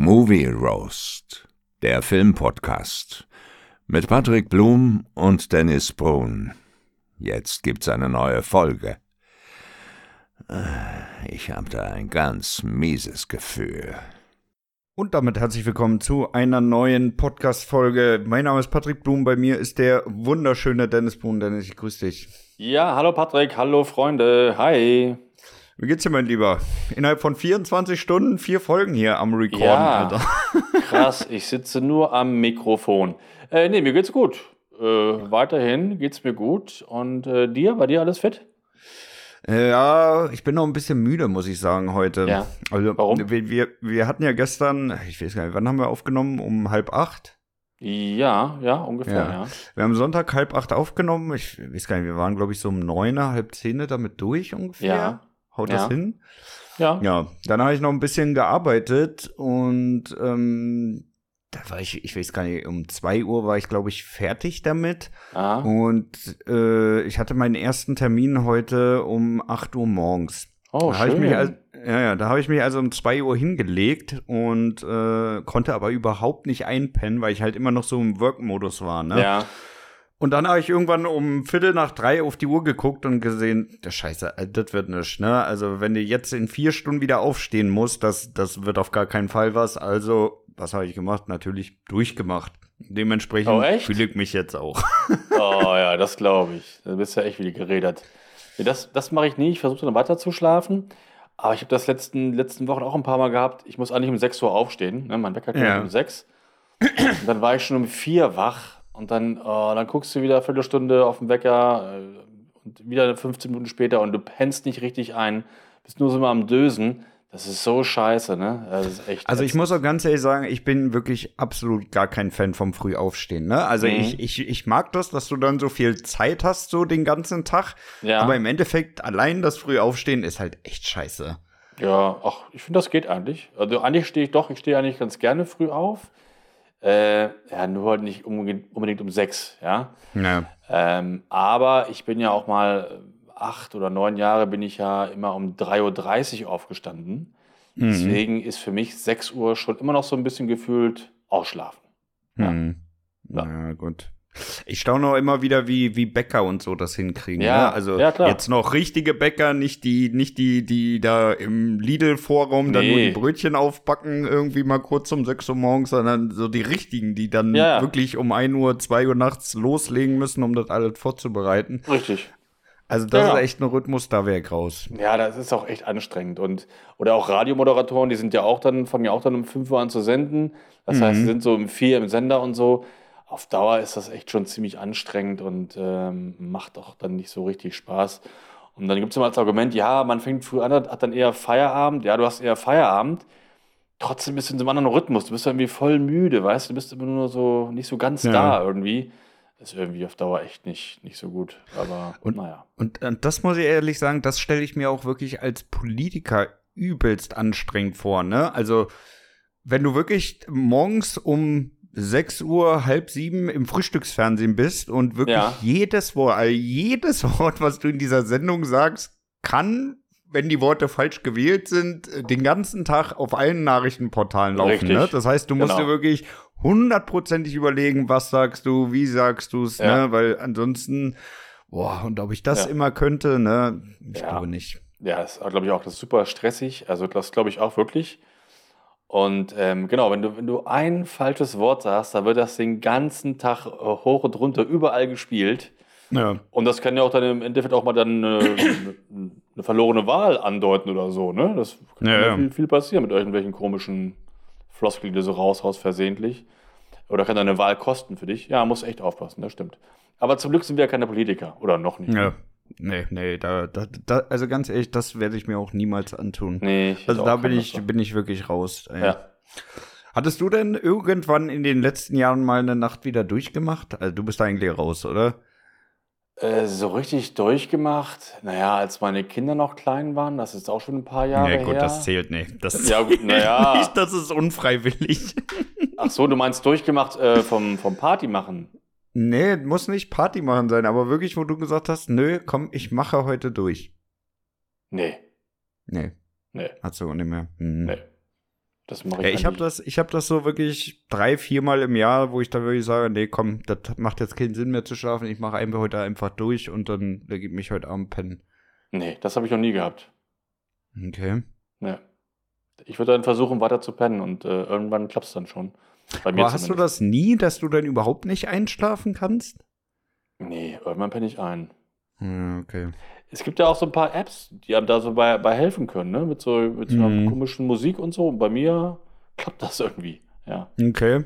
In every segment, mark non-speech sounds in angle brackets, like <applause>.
Movie Roast, der Filmpodcast mit Patrick Blum und Dennis Brun. Jetzt gibt's eine neue Folge. Äh, ich habe da ein ganz mieses Gefühl. Und damit herzlich willkommen zu einer neuen Podcast-Folge. Mein Name ist Patrick Blum, bei mir ist der wunderschöne Dennis Blum. Dennis, ich grüße dich. Ja, hallo Patrick, hallo Freunde, hi. Wie geht's dir, mein Lieber? Innerhalb von 24 Stunden vier Folgen hier am Recorden, ja, Alter. <laughs> Krass, ich sitze nur am Mikrofon. Äh, nee, mir geht's gut. Äh, weiterhin geht's mir gut. Und äh, dir? Bei dir alles fit? Äh, ja, ich bin noch ein bisschen müde, muss ich sagen, heute. Ja. Also, Warum? Wir, wir, wir hatten ja gestern, ich weiß gar nicht, wann haben wir aufgenommen? Um halb acht? Ja, ja, ungefähr, Ja. ja. Wir haben Sonntag halb acht aufgenommen. Ich weiß gar nicht, wir waren, glaube ich, so um neun, halb zehn damit durch ungefähr. Ja. Haut Ja. das hin? Ja, Ja, dann habe ich noch ein bisschen gearbeitet und ähm, da war ich, ich weiß gar nicht, um zwei Uhr war ich, glaube ich, fertig damit. Aha. Und äh, ich hatte meinen ersten Termin heute um 8 Uhr morgens. Oh, da habe ich schön. mich also, ja, ja, da habe ich mich also um 2 Uhr hingelegt und äh, konnte aber überhaupt nicht einpennen, weil ich halt immer noch so im Work-Modus war. Ne? Ja, Und dann habe ich irgendwann um Viertel nach drei auf die Uhr geguckt und gesehen, der Scheiße, äh, das wird nichts, ne? Also wenn du jetzt in vier Stunden wieder aufstehen musst, das, das wird auf gar keinen Fall was. Also, was habe ich gemacht? Natürlich durchgemacht. Dementsprechend Oh, echt? fühle ich mich jetzt auch. <laughs> oh ja, das glaube ich. Da bist du ja echt wieder geredet. Das das mache ich nie. Ich versuche dann weiter zu schlafen. Aber ich habe das letzten, letzten Wochen auch ein paar Mal gehabt. Ich muss eigentlich um 6 Uhr aufstehen. Ne? Mein Wecker klingelt Ja. um 6. Und dann war ich schon um 4 wach. Und dann, oh, dann guckst du wieder eine Viertelstunde auf den Wecker äh, und wieder 15 Minuten später und du pennst nicht richtig ein. Bist nur so mal am Dösen. Das ist so scheiße, ne? Das ist echt. Also ich muss auch ganz ehrlich sagen, ich bin wirklich absolut gar kein Fan vom Frühaufstehen. Ne? Also Mhm. ich, ich, ich mag das, dass du dann so viel Zeit hast, so den ganzen Tag. Ja. Aber im Endeffekt, allein das Frühaufstehen ist halt echt scheiße. Ja, ach, ich finde, das geht eigentlich. Also eigentlich stehe ich doch, ich stehe eigentlich ganz gerne früh auf. Äh, ja, nur halt nicht unbedingt, um sechs, ja. Ja. Ähm, aber ich bin ja auch mal äh, acht oder neun Jahre bin ich ja immer um 3.30 Uhr aufgestanden. Mhm. Deswegen ist für mich 6 Uhr schon immer noch so ein bisschen gefühlt ausschlafen. Ja. Hm. Ja. Ja. gut. Ich staune auch immer wieder, wie, wie Bäcker und so das hinkriegen. Ja, ne? Also ja, jetzt noch richtige Bäcker, nicht die, nicht die, die da im Lidl-Vorraum dann nur Nee. die Brötchen aufbacken, irgendwie mal kurz um 6 Uhr morgens, sondern so die richtigen, die dann Ja, wirklich um 1 Uhr, 2 Uhr nachts loslegen müssen, um das alles vorzubereiten. Richtig. Also das Ja. ist echt ein Rhythmus, da wäre ich raus. Ja, das ist auch echt anstrengend. Und, oder auch Radiomoderatoren, die sind ja auch dann, fangen ja auch dann um 5 Uhr an zu senden. Das heißt, sie sind so um 4 im Sender und so. Auf Dauer ist das echt schon ziemlich anstrengend und ähm, macht auch dann nicht so richtig Spaß. Und dann gibt es immer als Argument, ja, man fängt früh an, hat dann eher Feierabend. Ja, du hast eher Feierabend. Trotzdem bist du in so einem anderen Rhythmus. Du bist irgendwie voll müde, weißt du? Du bist immer nur so, nicht so ganz Ja. da irgendwie. Das ist irgendwie auf Dauer echt nicht, nicht so gut. Aber Und- naja. Und äh, das muss ich ehrlich sagen, das stelle ich mir auch wirklich als Politiker übelst anstrengend vor, ne? Also, wenn du wirklich morgens um 6 Uhr, halb sieben im Frühstücksfernsehen bist und wirklich Ja. jedes Wort, also jedes <laughs> Wort, was du in dieser Sendung sagst, kann, wenn die Worte falsch gewählt sind, äh, den ganzen Tag auf allen Nachrichtenportalen laufen. Ne? Das heißt, du musst Genau. dir wirklich hundertprozentig überlegen, was sagst du, wie sagst du es, Ja. ne? Weil ansonsten, boah, und ob ich das Ja. immer könnte, ne? Ich glaube nicht. Ja, das glaube ich auch, das ist super stressig. Also das glaube ich auch wirklich. Und ähm, genau, wenn du, wenn du ein falsches Wort sagst, dann wird das den ganzen Tag äh, hoch und runter überall gespielt. Ja. Und das kann ja auch dann im Endeffekt auch mal dann äh, eine, verlorene Wahl andeuten oder so, ne? Das kann Ja, ja. Viel, viel passieren mit irgendwelchen komischen Floskeln, die du so raushaust versehentlich. Oder kann deine Wahl kosten für dich. Ja, musst echt aufpassen, das stimmt. Aber zum Glück sind wir ja keine Politiker. Oder noch nicht. Ja. Nee, nee, da, da, da, also ganz ehrlich, das werde ich mir auch niemals antun. Nee, ich also da bin ich, bin ich wirklich raus. ey. Ja. Hattest du denn irgendwann in den letzten Jahren mal eine Nacht wieder durchgemacht? Also du bist eigentlich raus, oder? Äh, so richtig durchgemacht. Naja, als meine Kinder noch klein waren, das ist auch schon ein paar Jahre nee, gut, her. das zählt nicht. Das Ja, gut, na ja. <laughs> nicht, das ist unfreiwillig. Ach so, du meinst durchgemacht äh, vom, vom Party machen? Nee, muss nicht Party machen sein, aber wirklich, wo du gesagt hast, nö, komm, ich mache heute durch. Nee, Nee, nee, hat so nicht mehr. Mhm. nee. Das mache Ja, ich ich habe das, ich habe das so wirklich drei, viermal im Jahr, wo ich da wirklich sage, nee, komm, das macht jetzt keinen Sinn mehr zu schlafen. Ich mache einfach heute einfach durch und dann lege ich mich heute Abend pennen. Nee, das habe ich noch nie gehabt. Okay. Nee. Ich würde dann versuchen, weiter zu pennen und äh, irgendwann klappt es dann schon. Bei mir Aber hast du das nie, dass du dann überhaupt nicht einschlafen kannst? Nee, irgendwann penne ich ein. Hm, okay. Es gibt ja auch so ein paar Apps, die einem da so bei, bei helfen können, ne? Mit so, mit so einer Mhm. komischen Musik und so. Und bei mir klappt das irgendwie. Ja. Okay.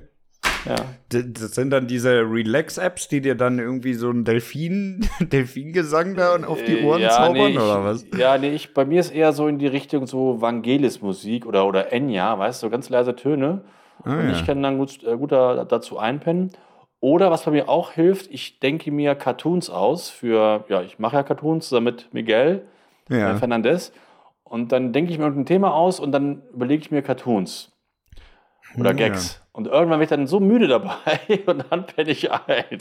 Ja. Das sind dann diese Relax-Apps, die dir dann irgendwie so einen Delfin, <laughs> Delfingesang da und auf die Äh, Ohren ja, zaubern nee, ich, oder was? Ja, nee, ich, bei mir ist eher so in die Richtung so Vangelis-Musik oder, oder Enya, weißt du, so ganz leise Töne. Ah, und ja. ich kann dann gut, äh, gut da, dazu einpennen. Oder was bei mir auch hilft, ich denke mir Cartoons aus für, ja, ich mache ja Cartoons zusammen mit Miguel äh, ja. Fernandez. Und dann denke ich mir irgendein Thema aus und dann überlege ich mir Cartoons oder Gags. Und irgendwann bin ich dann so müde dabei <laughs> und dann penne ich ein. <laughs>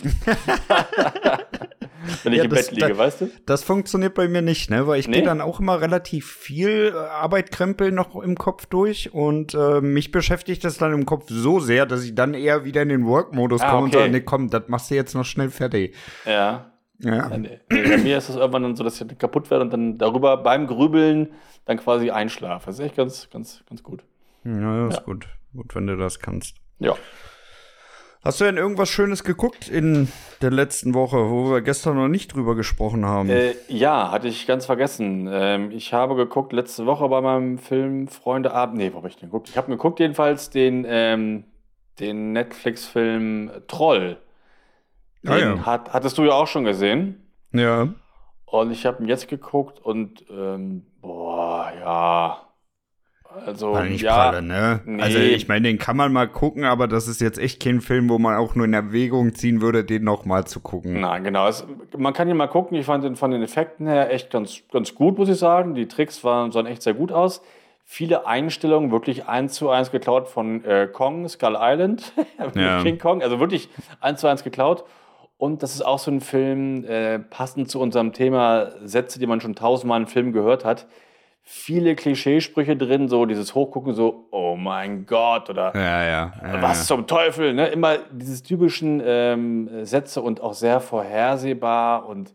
Wenn ich Ja, im das- Bett liege, da- weißt du? Das funktioniert bei mir nicht, ne? Weil ich Nee? gehe dann auch immer relativ viel äh, Arbeitkrempel noch im Kopf durch und äh, mich beschäftigt das dann im Kopf so sehr, dass ich dann eher wieder in den Work-Modus Ah, komme und okay. sage, nee, komm, das machst du jetzt noch schnell fertig. Ja. Ja. Ja, nee. Bei mir ist es irgendwann dann so, dass ich dann kaputt werde und dann darüber beim Grübeln dann quasi einschlafe. Das ist echt ganz, ganz, ganz gut. Ja, ist Ja. gut. Gut, wenn du das kannst. Ja. Hast du denn irgendwas Schönes geguckt in der letzten Woche, wo wir gestern noch nicht drüber gesprochen haben? Äh, ja, hatte ich ganz vergessen. Ähm, ich habe geguckt letzte Woche bei meinem Film Freunde Abend. Nee, wo habe ich den geguckt? Ich habe geguckt jedenfalls den, ähm, den Netflix-Film Troll. Den Ah, ja. hat, hattest du ja auch schon gesehen. ja. Und ich habe ihn jetzt geguckt und ähm, boah, ja. Also, War nicht ja. pralle, ne? nee. Also ich meine, den kann man mal gucken, aber das ist jetzt echt kein Film, wo man auch nur in Erwägung ziehen würde, den noch mal zu gucken. Nein, genau. Es, man kann ihn mal gucken. Ich fand ihn von den Effekten her echt ganz, ganz gut, muss ich sagen. Die Tricks waren, sahen echt sehr gut aus. Viele Einstellungen wirklich eins zu eins geklaut von äh, Kong, Skull Island, <laughs> Ja. King Kong. Also wirklich eins zu eins geklaut. Und das ist auch so ein Film, äh, passend zu unserem Thema Sätze, die man schon tausendmal in Filmen gehört hat. Viele Klischeesprüche drin, so dieses Hochgucken, so, oh mein Gott, oder Ja, ja. ja was zum Teufel, ne? Immer diese typischen ähm, Sätze und auch sehr vorhersehbar und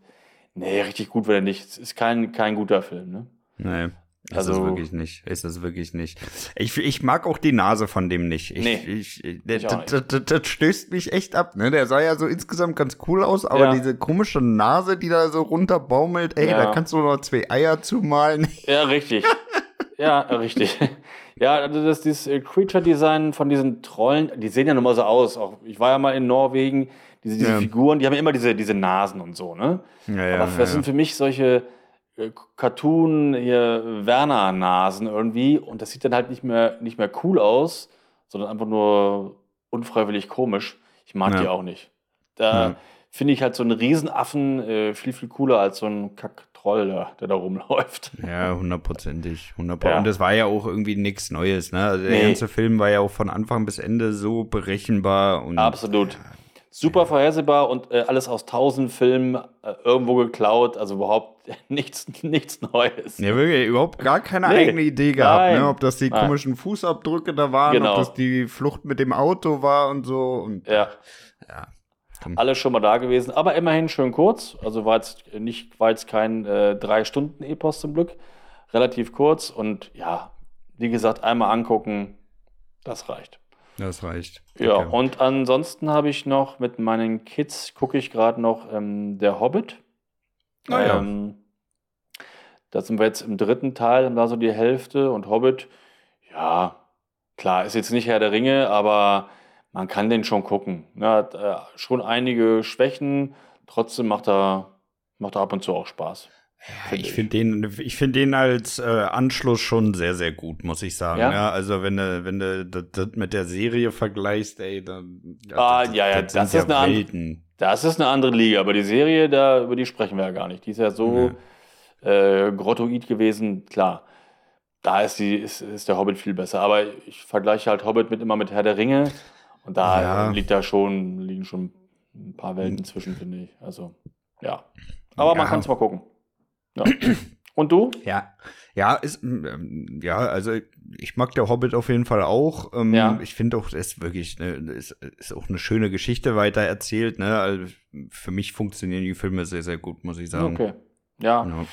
nee, richtig gut wird er nicht. Es ist kein, kein guter Film, ne? Nee. Ist Also- es wirklich nicht. Ist es wirklich nicht. Ich, ich mag auch die Nase von dem nicht. Ich, Nee. ich, Ich das, das, das, das stößt mich echt ab. Ne? Der sah ja so insgesamt ganz cool aus, aber Ja. diese komische Nase, die da so runterbaumelt, ey, Ja. da kannst du noch zwei Eier zumalen. <laughs> Ja, richtig. ja, richtig. Ja, also das dieses äh, Creature-Design von diesen Trollen, die sehen ja nun mal so aus. Auch, ich war ja mal in Norwegen, diese, diese Ja. Figuren, die haben ja immer diese, diese Nasen und so, ne? Ja, Aber das sind für mich solche Cartoon hier Werner-Nasen irgendwie und das sieht dann halt nicht mehr, nicht mehr cool aus, sondern einfach nur unfreiwillig komisch. Ich mag Ja. die auch nicht. Da Ja. finde ich halt so einen Riesenaffen äh, viel, viel cooler als so ein Kack-Troll, da, der da rumläuft. Ja, hundertprozentig. Ja. Hundertprozentig. Und das war ja auch irgendwie nichts Neues, ne? Also der Nee. ganze Film war ja auch von Anfang bis Ende so berechenbar und Absolut. Super vorhersehbar und äh, alles aus tausend Filmen äh, irgendwo geklaut, also überhaupt <laughs> nichts, nichts Neues. Ja, wirklich, überhaupt gar keine Nee. eigene Idee gehabt, Nein. ne? Ob das die Nein. komischen Fußabdrücke da waren, Genau. ob das die Flucht mit dem Auto war und so. Und Ja. Ja. Alles schon mal da gewesen, aber immerhin schön kurz. Also war jetzt nicht, war jetzt kein äh, drei Stunden Epos zum Glück. Relativ kurz und ja, wie gesagt, einmal angucken, das reicht. Das reicht. Ja, Okay. und ansonsten habe ich noch mit meinen Kids, gucke ich gerade noch ähm, Der Hobbit. Ah ja. Ähm, da sind wir jetzt im dritten Teil, haben da so die Hälfte und Hobbit, ja, klar, ist jetzt nicht Herr der Ringe, aber man kann den schon gucken. Ne, hat äh, schon einige Schwächen, trotzdem macht er, macht er ab und zu auch Spaß. Ja, find ich finde den, ich finde den als äh, Anschluss schon sehr, sehr gut, muss ich sagen. Ja? Ja, also wenn du, wenn du das, das mit der Serie vergleichst, ey, dann Ah, ja, ja, das sind ist eine andere-. Das ist eine andere Liga, aber die Serie, da, über die sprechen wir ja gar nicht. Die ist ja so äh, grottoid gewesen, klar. Da ist, die, ist, ist der Hobbit viel besser. Aber ich vergleiche halt Hobbit mit immer mit Herr der Ringe. Und da Ja. liegt da schon, liegen schon ein paar Welten zwischen, finde ich. Also, ja. Aber man Ja. kann es mal gucken. Ja. Und du? Ja. Ja, ist, ähm, ja, also ich mag der Hobbit auf jeden Fall auch. Ähm, ja. Ich finde auch, es ist wirklich, ne, ist, ist auch eine schöne Geschichte weiter erzählt. Ne? Also für mich funktionieren die Filme sehr, sehr gut, muss ich sagen. Okay. Ja. ja.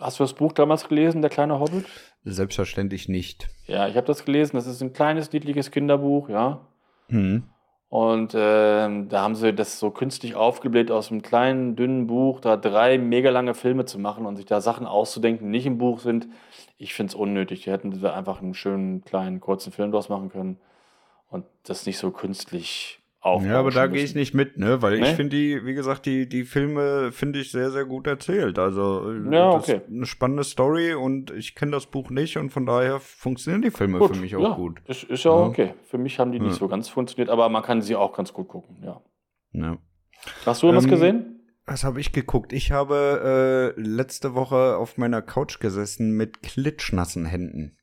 Hast du das Buch damals gelesen, Der kleine Hobbit? Selbstverständlich nicht. Ja, ich habe das gelesen. Das ist ein kleines, niedliches Kinderbuch, ja. Mhm. Und äh, da haben sie das so künstlich aufgebläht aus einem kleinen, dünnen Buch, da drei mega lange Filme zu machen und sich da Sachen auszudenken, die nicht im Buch sind. Ich finde es unnötig. Die hätten da einfach einen schönen, kleinen, kurzen Film draus machen können und das nicht so künstlich aufbauen. Ja, aber da gehe ich nicht mit, ne? Weil nee? ich finde die, wie gesagt, die, die Filme finde ich sehr, sehr gut erzählt. Also äh, ja, okay. eine spannende Story und ich kenne das Buch nicht und von daher funktionieren die Filme gut, für mich auch ja, gut. Ist, ist ja, ja, okay. Für mich haben die nicht so ganz funktioniert, aber man kann sie auch ganz gut gucken, ja. ja. Hast du ähm, was gesehen? Was habe ich geguckt? Ich habe äh, letzte Woche auf meiner Couch gesessen mit klitschnassen Händen.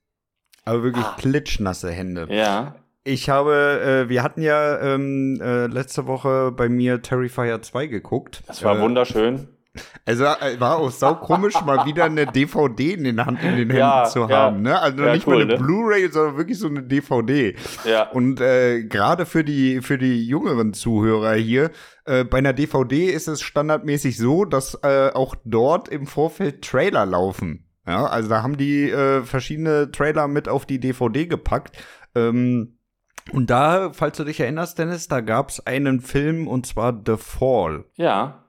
Aber wirklich ah. klitschnasse Hände. Ja. Ich habe, äh, wir hatten ja ähm, äh, letzte Woche bei mir Terrifier 2 geguckt. Das war äh, wunderschön. Also äh, war auch sau komisch, mal wieder eine DVD in den Hand in den Händen ja, zu haben. Ja. Ne? Also ja, nicht cool, mal eine ne? Blu-ray, sondern wirklich so eine DVD. Ja. Und äh, gerade für die für die jüngeren Zuhörer hier, äh, bei einer DVD ist es standardmäßig so, dass äh, auch dort im Vorfeld Trailer laufen. Ja, also da haben die äh, verschiedene Trailer mit auf die DVD gepackt. Ähm, und da, falls du dich erinnerst, Dennis, da gab es einen Film und zwar The Fall. Ja.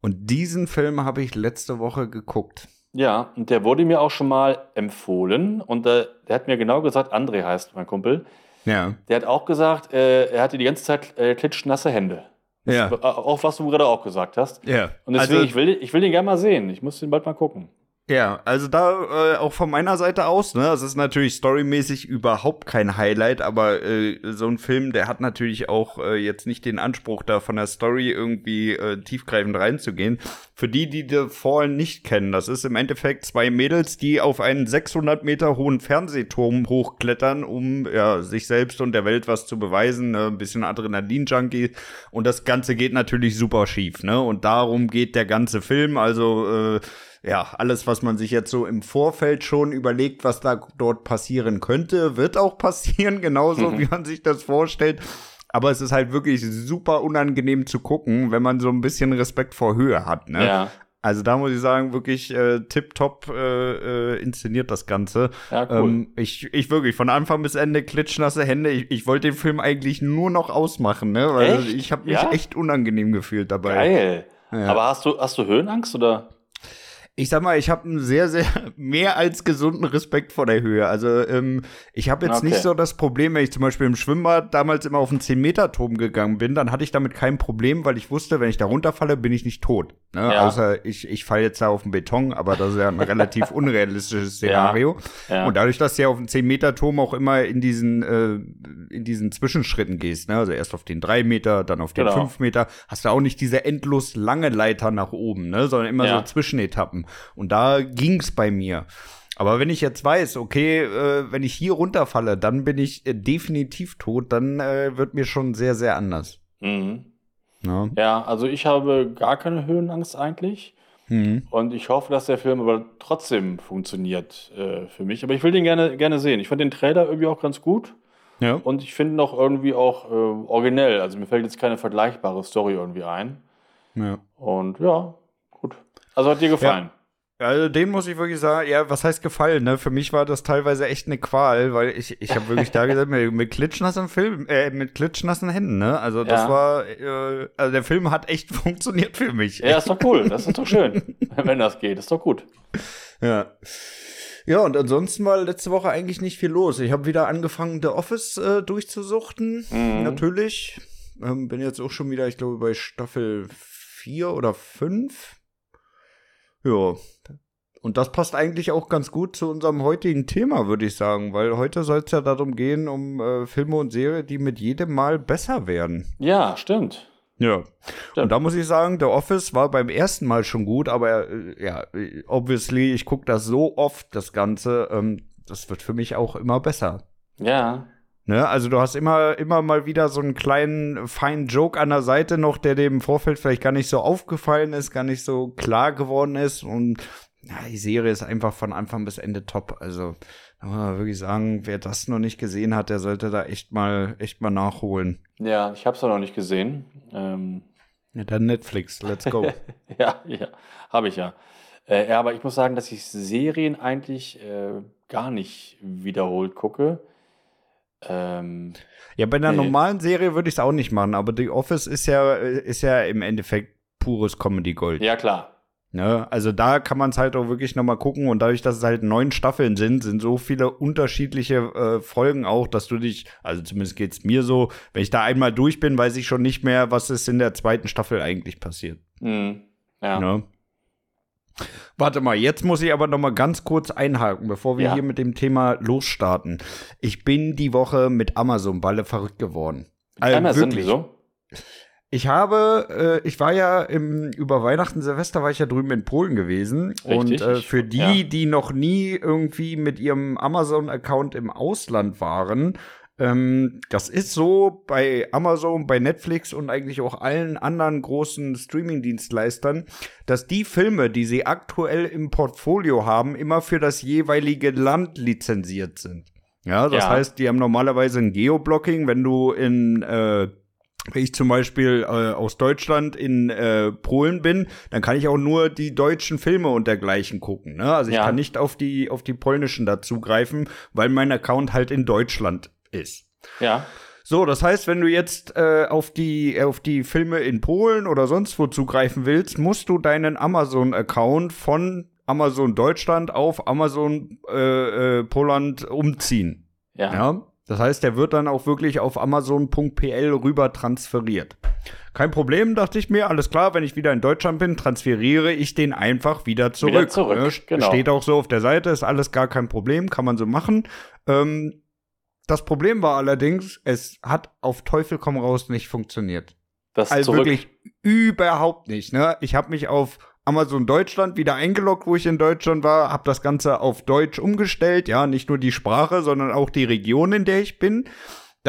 Und diesen Film habe ich letzte Woche geguckt. Ja, und der wurde mir auch schon mal empfohlen. Und äh, der hat mir genau gesagt, André heißt mein Kumpel. Ja. Der hat auch gesagt, äh, er hatte die ganze Zeit äh, klitschnasse Hände. Ja. auch was du gerade auch gesagt hast. Ja. Und deswegen, also, ich, will, ich will den gerne mal sehen. Ich muss den bald mal gucken. Ja, also da äh, auch von meiner Seite aus, ne, es ist natürlich storymäßig überhaupt kein Highlight, aber äh, so ein Film, der hat natürlich auch äh, jetzt nicht den Anspruch, da von der Story irgendwie äh, tiefgreifend reinzugehen. Für die, die The Fall nicht kennen, das ist im Endeffekt zwei Mädels, die auf einen 600 Meter hohen Fernsehturm hochklettern, um ja, sich selbst und der Welt was zu beweisen, ne? ein bisschen Adrenalin-Junkie und das Ganze geht natürlich super schief, ne, und darum geht der ganze Film, also äh, ja, alles, was man sich jetzt so im Vorfeld schon überlegt, was da dort passieren könnte, wird auch passieren, <laughs> genauso mhm. wie man sich das vorstellt. Aber es ist halt wirklich super unangenehm zu gucken, wenn man so ein bisschen Respekt vor Höhe hat. Ne? Ja. Also da muss ich sagen, wirklich äh, tipptopp äh, äh, inszeniert das Ganze. Ja, cool. Ähm, ich, ich wirklich von Anfang bis Ende klitschnasse Hände. Ich, ich wollte den Film eigentlich nur noch ausmachen, ne? Weil echt? ich habe mich ja? echt unangenehm gefühlt dabei. Geil. Ja. Aber hast du, hast du Höhenangst oder? Ich sag mal, ich habe einen sehr, sehr <laughs> mehr als gesunden Respekt vor der Höhe. Also ähm, ich habe jetzt okay. nicht so das Problem, wenn ich zum Beispiel im Schwimmbad damals immer auf einen 10-Meter-Turm gegangen bin, dann hatte ich damit kein Problem, weil ich wusste, wenn ich da runterfalle, bin ich nicht tot. Ne? Ja. Außer ich, ich falle jetzt da auf den Beton, aber das ist ja ein relativ <laughs> unrealistisches Szenario. Ja. Ja. Und dadurch, dass du ja auf den 10-Meter-Turm auch immer in diesen, äh, in diesen Zwischenschritten gehst, ne? also erst auf den 3 Meter, dann auf den genau. 5 Meter, hast du auch nicht diese endlos lange Leiter nach oben, ne? sondern immer so Zwischenetappen. Und da ging's bei mir. Aber wenn ich jetzt weiß, okay, äh, wenn ich hier runterfalle, dann bin ich äh, definitiv tot, dann äh, wird mir schon sehr, sehr anders. Mhm. Ja. ja. also ich habe gar keine Höhenangst eigentlich. Mhm. Und ich hoffe, dass der Film aber trotzdem funktioniert äh, für mich. Aber ich will den gerne, gerne sehen. Ich fand den Trailer irgendwie auch ganz gut. Ja. Und ich finde ihn auch irgendwie auch äh, originell. Also mir fällt jetzt keine vergleichbare Story irgendwie ein. Ja. Und ja, gut. Also hat dir gefallen? Ja. Also den muss ich wirklich sagen, ja, was heißt gefallen, ne? Für mich war das teilweise echt eine Qual, weil ich, ich habe wirklich da gesagt, mit, mit klitschnassen Film, äh, mit klitschnassen Händen, ne? Also das ja. war, äh, also der Film hat echt <laughs> funktioniert für mich. Ja, ist doch cool, das ist doch schön, <laughs> wenn das geht, ist doch gut. Ja. Ja, und ansonsten war letzte Woche eigentlich nicht viel los. Ich habe wieder angefangen, The Office äh, durchzusuchten, mhm. natürlich. Ähm, bin jetzt auch schon wieder, ich glaube, bei Staffel 4 oder 5 ja. Und das passt eigentlich auch ganz gut zu unserem heutigen Thema, würde ich sagen, weil heute soll es ja darum gehen, um äh, Filme und Serien, die mit jedem Mal besser werden. Ja, stimmt. Ja. Stimmt. Und da muss ich sagen, The Office war beim ersten Mal schon gut, aber äh, ja, obviously, ich gucke das so oft, das Ganze, ähm, das wird für mich auch immer besser. Ja. Ne? Also du hast immer, immer mal wieder so einen kleinen feinen Joke an der Seite noch, der dem im Vorfeld vielleicht gar nicht so aufgefallen ist, gar nicht so klar geworden ist. Und ja, die Serie ist einfach von Anfang bis Ende top. Also, da muss man wirklich sagen, wer das noch nicht gesehen hat, der sollte da echt mal, echt mal nachholen. Ja, ich habe es noch nicht gesehen. Ähm, ja, dann Netflix, let's go. <laughs> ja, ja, habe ich ja. Äh, ja, aber ich muss sagen, dass ich Serien eigentlich äh, gar nicht wiederholt gucke. Ähm, ja, bei einer nee. normalen Serie würde ich es auch nicht machen, aber The Office ist ja, ist ja im Endeffekt pures Comedy Gold. Ja, klar. Ne? Also da kann man es halt auch wirklich nochmal gucken und dadurch, dass es halt neun Staffeln sind, sind so viele unterschiedliche äh, Folgen auch, dass du dich, also zumindest geht es mir so, wenn ich da einmal durch bin, weiß ich schon nicht mehr, was ist in der zweiten Staffel eigentlich passiert. Mhm. Ja. Ne? Warte mal, jetzt muss ich aber noch mal ganz kurz einhaken, bevor wir ja. hier mit dem Thema losstarten. Ich bin die Woche mit Amazon Balle verrückt geworden. Also Amazon, wirklich. wieso? Ich habe, äh, ich war ja im, über Weihnachten, Silvester war ich ja drüben in Polen gewesen. Richtig, und äh, für die, ja. die noch nie irgendwie mit ihrem Amazon-Account im Ausland waren, ähm, das ist so bei Amazon, bei Netflix und eigentlich auch allen anderen großen Streaming-Dienstleistern, dass die Filme, die sie aktuell im Portfolio haben, immer für das jeweilige Land lizenziert sind. Ja, das ja. heißt, die haben normalerweise ein Geoblocking, wenn du in äh, wenn ich zum Beispiel äh, aus Deutschland in äh, Polen bin, dann kann ich auch nur die deutschen Filme und dergleichen gucken. Ne? Also ich ja. kann nicht auf die auf die polnischen dazugreifen, weil mein Account halt in Deutschland ist. Ja. So, das heißt, wenn du jetzt äh, auf die auf die Filme in Polen oder sonst wo zugreifen willst, musst du deinen Amazon-Account von Amazon Deutschland auf Amazon äh, äh, Poland umziehen. Ja. ja. Das heißt, der wird dann auch wirklich auf Amazon.pl rüber transferiert. Kein Problem, dachte ich mir. Alles klar, wenn ich wieder in Deutschland bin, transferiere ich den einfach wieder zurück. Wieder zurück ne? genau. Steht auch so auf der Seite, ist alles gar kein Problem, kann man so machen. Ähm, das Problem war allerdings, es hat auf Teufel komm raus nicht funktioniert. Das also zurück. wirklich überhaupt nicht. Ne? Ich habe mich auf Amazon Deutschland wieder eingeloggt, wo ich in Deutschland war, habe das Ganze auf Deutsch umgestellt, ja, nicht nur die Sprache, sondern auch die Region, in der ich bin.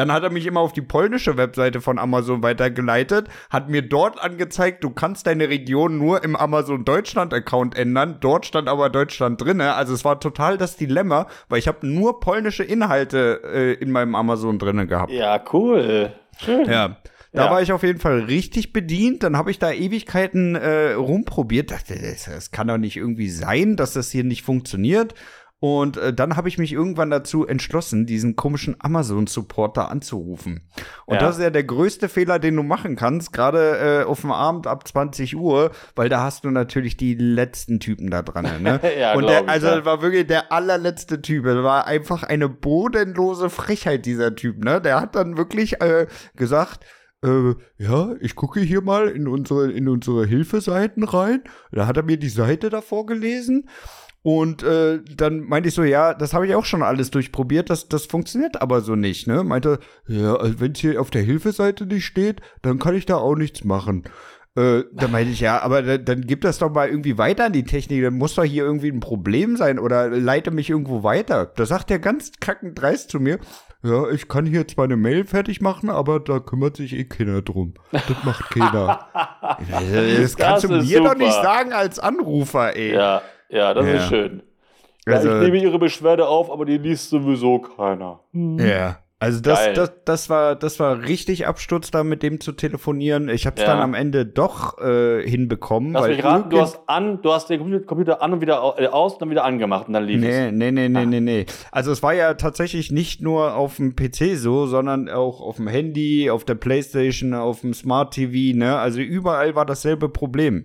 Dann hat er mich immer auf die polnische Webseite von Amazon weitergeleitet, hat mir dort angezeigt, du kannst deine Region nur im Amazon Deutschland Account ändern. Dort stand aber Deutschland drinne. Also es war total das Dilemma, weil ich habe nur polnische Inhalte äh, in meinem Amazon drinne gehabt. Ja, cool. Schön. Ja. Da ja. war ich auf jeden Fall richtig bedient. Dann habe ich da Ewigkeiten äh, rumprobiert. Dachte, das, das kann doch nicht irgendwie sein, dass das hier nicht funktioniert. Und äh, dann habe ich mich irgendwann dazu entschlossen, diesen komischen Amazon-Supporter anzurufen. Und ja. das ist ja der größte Fehler, den du machen kannst, gerade äh, auf dem Abend ab 20 Uhr, weil da hast du natürlich die letzten Typen da dran. Ne? <laughs> ja, Und der, also ja. war wirklich der allerletzte Typ. Das war einfach eine bodenlose Frechheit, dieser Typ. Ne? Der hat dann wirklich äh, gesagt, äh, ja, ich gucke hier mal in unsere, in unsere Hilfeseiten rein. Da hat er mir die Seite davor gelesen. Und äh, dann meinte ich so, ja, das habe ich auch schon alles durchprobiert, das, das funktioniert aber so nicht, ne? Meinte, ja, also wenn es hier auf der Hilfeseite nicht steht, dann kann ich da auch nichts machen. Äh, da meinte ich, ja, aber dann, dann gib das doch mal irgendwie weiter an die Technik, dann muss doch hier irgendwie ein Problem sein oder leite mich irgendwo weiter. Da sagt er ganz kackend dreist zu mir, ja, ich kann hier zwar eine Mail fertig machen, aber da kümmert sich eh keiner drum. Das macht keiner. <laughs> das kannst das du mir super. doch nicht sagen als Anrufer, ey. Ja, ja, das ja. ist schön. Ja, also, ich nehme Ihre Beschwerde auf, aber die liest sowieso keiner. Hm. Ja. Also das, das, das war, das war richtig Absturz, da mit dem zu telefonieren. Ich habe es ja. dann am Ende doch äh, hinbekommen. Lass weil mich raten, du hast an, du hast den Computer an und wieder äh, aus, dann wieder angemacht und dann lief nee, es. Nee, nee, nee, ah. nee, nee. Also es war ja tatsächlich nicht nur auf dem PC so, sondern auch auf dem Handy, auf der Playstation, auf dem Smart TV, ne? Also überall war dasselbe Problem.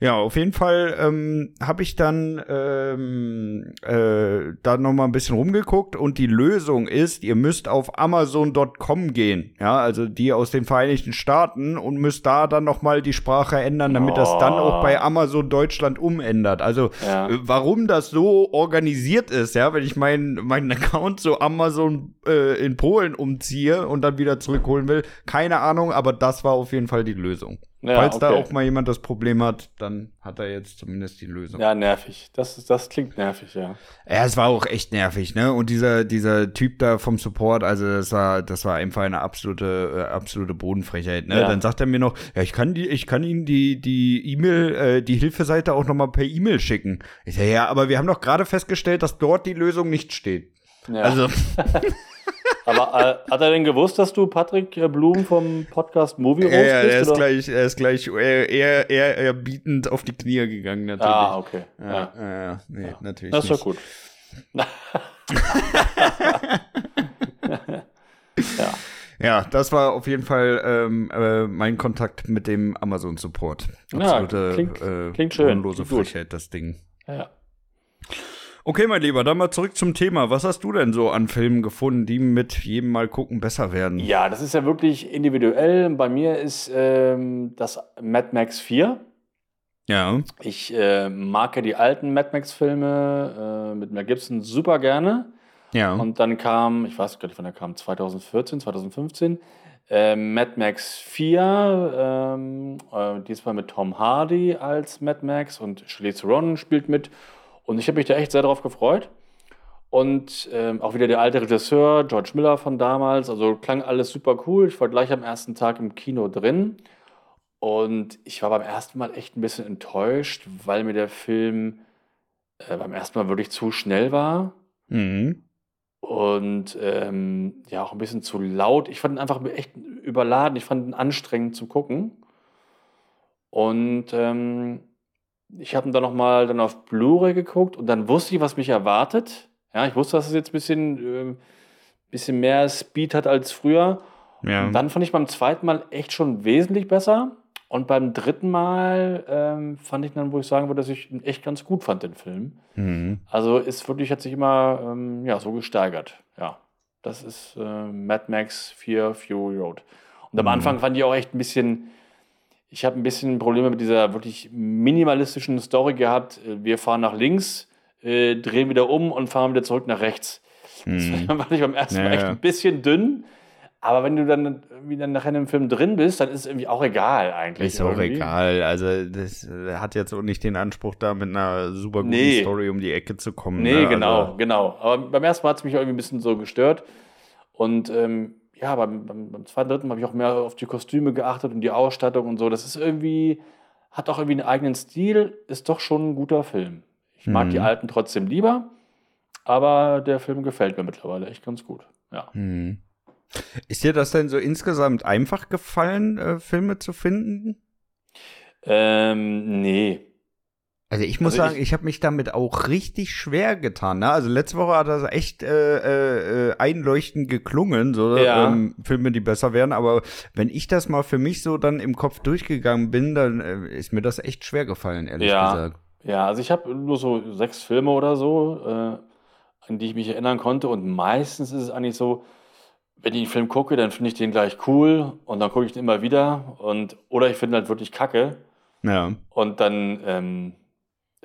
Ja, auf jeden Fall ähm, habe ich dann ähm, äh, da noch mal ein bisschen rumgeguckt und die Lösung ist, ihr müsst auf Amazon.com gehen, ja, also die aus den Vereinigten Staaten und müsst da dann noch mal die Sprache ändern, damit oh. das dann auch bei Amazon Deutschland umändert. Also ja. äh, warum das so organisiert ist, ja, wenn ich meinen meinen Account so Amazon äh, in Polen umziehe und dann wieder zurückholen will, keine Ahnung, aber das war auf jeden Fall die Lösung. Ja, Falls okay. da auch mal jemand das Problem hat, dann hat er jetzt zumindest die Lösung. Ja, nervig. Das, das klingt nervig, ja. Ja, es war auch echt nervig, ne? Und dieser, dieser Typ da vom Support, also das war, das war einfach eine absolute, äh, absolute Bodenfrechheit, ne? Ja. Dann sagt er mir noch, ja, ich kann die, ich kann Ihnen die, die E-Mail, äh, die Hilfeseite auch nochmal per E-Mail schicken. Ich sage, ja, aber wir haben doch gerade festgestellt, dass dort die Lösung nicht steht. Ja. Also. <laughs> Aber äh, hat er denn gewusst, dass du Patrick äh, Blum vom Podcast Movie Roast ja, bist? Er ist oder? gleich, er ist gleich eher, eher, eher, eher bietend auf die Knie gegangen, natürlich. Ah, okay. Ja, ja. ja nee, ja. natürlich. Das ist doch gut. <laughs> ja. Ja, das war auf jeden Fall ähm, äh, mein Kontakt mit dem Amazon Support. Absolute, ja, klingt, äh, klingt schön. Klingt Frechheit, das Ding. Ja. Okay, mein Lieber, dann mal zurück zum Thema. Was hast du denn so an Filmen gefunden, die mit jedem Mal gucken besser werden? Ja, das ist ja wirklich individuell. Bei mir ist ähm, das Mad Max 4. Ja. Ich äh, mag ja die alten Mad Max-Filme äh, mit Mel Gibson super gerne. Ja. Und dann kam, ich weiß gar nicht, wann der kam, 2014, 2015, äh, Mad Max 4, ähm, äh, diesmal mit Tom Hardy als Mad Max und Charlize Theron spielt mit. Und ich habe mich da echt sehr darauf gefreut. Und ähm, auch wieder der alte Regisseur, George Miller von damals. Also klang alles super cool. Ich war gleich am ersten Tag im Kino drin. Und ich war beim ersten Mal echt ein bisschen enttäuscht, weil mir der Film äh, beim ersten Mal wirklich zu schnell war. Mhm. Und ähm, ja, auch ein bisschen zu laut. Ich fand ihn einfach echt überladen. Ich fand ihn anstrengend zu gucken. Und ähm, ich habe dann nochmal dann auf Blu-ray geguckt und dann wusste ich, was mich erwartet. Ja, ich wusste, dass es jetzt ein bisschen, äh, bisschen mehr Speed hat als früher. Ja. Und dann fand ich beim zweiten Mal echt schon wesentlich besser. Und beim dritten Mal ähm, fand ich dann, wo ich sagen würde, dass ich ihn echt ganz gut fand, den Film. Mhm. Also ist wirklich, hat sich immer ähm, ja, so gesteigert. Ja, das ist äh, Mad Max 4 Fury Road. Und am mhm. Anfang fand ich auch echt ein bisschen, ich habe ein bisschen Probleme mit dieser wirklich minimalistischen Story gehabt. Wir fahren nach links, äh, drehen wieder um und fahren wieder zurück nach rechts. Mhm. Das <laughs> fand ich beim ersten Mal echt ein bisschen dünn. Aber wenn du dann wieder nachher in dem Film drin bist, dann ist es irgendwie auch egal eigentlich. Ist auch irgendwie. egal. Also das äh, hat jetzt auch nicht den Anspruch, da mit einer super guten nee. Story um die Ecke zu kommen. Nee, ne? genau, also. genau. Aber beim ersten Mal hat es mich irgendwie ein bisschen so gestört. Und ähm, ja, beim, beim, beim zweiten, dritten habe ich auch mehr auf die Kostüme geachtet und die Ausstattung und so. Das ist irgendwie, hat auch irgendwie einen eigenen Stil, ist doch schon ein guter Film. Ich mag mhm. die alten trotzdem lieber, aber der Film gefällt mir mittlerweile echt ganz gut. Ja. Mhm. Ist dir das denn so insgesamt einfach gefallen, äh, Filme zu finden? Ähm, nee. Also ich muss also sagen, ich, ich habe mich damit auch richtig schwer getan. Ne? Also letzte Woche hat das echt äh, äh, einleuchtend geklungen, so ja. ähm, Filme, die besser wären. Aber wenn ich das mal für mich so dann im Kopf durchgegangen bin, dann äh, ist mir das echt schwer gefallen, ehrlich ja. gesagt. Ja, also ich habe nur so sechs Filme oder so, äh, an die ich mich erinnern konnte. Und meistens ist es eigentlich so, wenn ich einen Film gucke, dann finde ich den gleich cool und dann gucke ich den immer wieder. Und, oder ich finde halt wirklich kacke. Ja. Und dann ähm,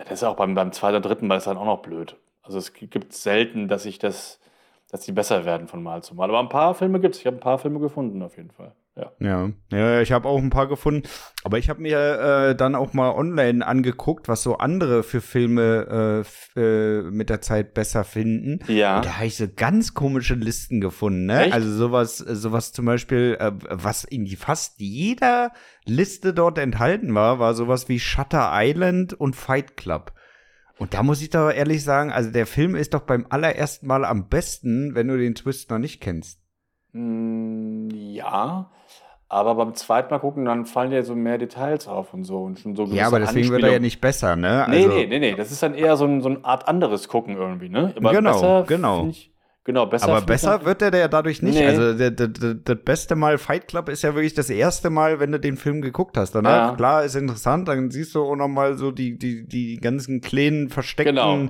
das ist auch beim, beim zweiten oder dritten Mal ist dann auch noch blöd. Also es gibt selten, dass ich das, dass die besser werden von Mal zu Mal. Aber ein paar Filme gibt es. Ich habe ein paar Filme gefunden auf jeden Fall. Ja, ja, ja ich habe auch ein paar gefunden. Aber ich habe mir äh, dann auch mal online angeguckt, was so andere für Filme äh, äh, mit der Zeit besser finden. Ja. Und da habe ich so ganz komische Listen gefunden. Ne? Echt? Also sowas, sowas zum Beispiel, äh, was in fast jeder Liste dort enthalten war, war sowas wie Shutter Island und Fight Club. Und da muss ich doch ehrlich sagen, also der Film ist doch beim allerersten Mal am besten, wenn du den Twist noch nicht kennst. Mm, ja. Aber beim zweiten Mal gucken, dann fallen dir so mehr Details auf und so. Und schon so ja, aber deswegen wird er ja nicht besser, ne? Also nee, nee, nee, nee. Das ist dann eher so, ein, so eine Art anderes Gucken irgendwie, ne? Aber genau, besser, genau. Ich, genau, besser. Aber besser wird er ja dadurch nicht. Nee. Also der, der, das beste Mal Fight Club ist ja wirklich das erste Mal, wenn du den Film geguckt hast. Danach, ja. klar, ist interessant, dann siehst du auch noch mal so die, die, die ganzen kleinen, versteckten genau.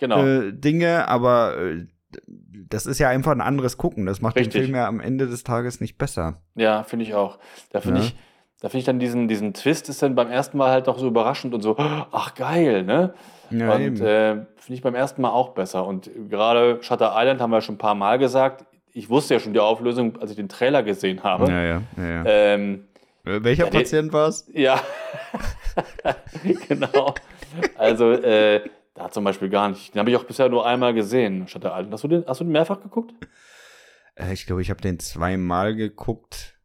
Genau. Äh, Dinge, aber äh, das ist ja einfach ein anderes Gucken. Das macht Richtig. den Film ja am Ende des Tages nicht besser. Ja, finde ich auch. Da finde ja. ich, da finde ich dann diesen, diesen Twist ist dann beim ersten Mal halt auch so überraschend und so, ach geil, ne? Ja, und äh, finde ich beim ersten Mal auch besser. Und gerade Shutter Island haben wir schon ein paar Mal gesagt. Ich wusste ja schon die Auflösung, als ich den Trailer gesehen habe. Ja, ja, ja, ähm, Äh, welcher Patient war es? Ja, <laughs> genau. Also, äh, da zum Beispiel gar nicht. Den habe ich auch bisher nur einmal gesehen, statt der alten. Hast du den, hast du den mehrfach geguckt? Äh, ich glaube, ich habe den zweimal geguckt,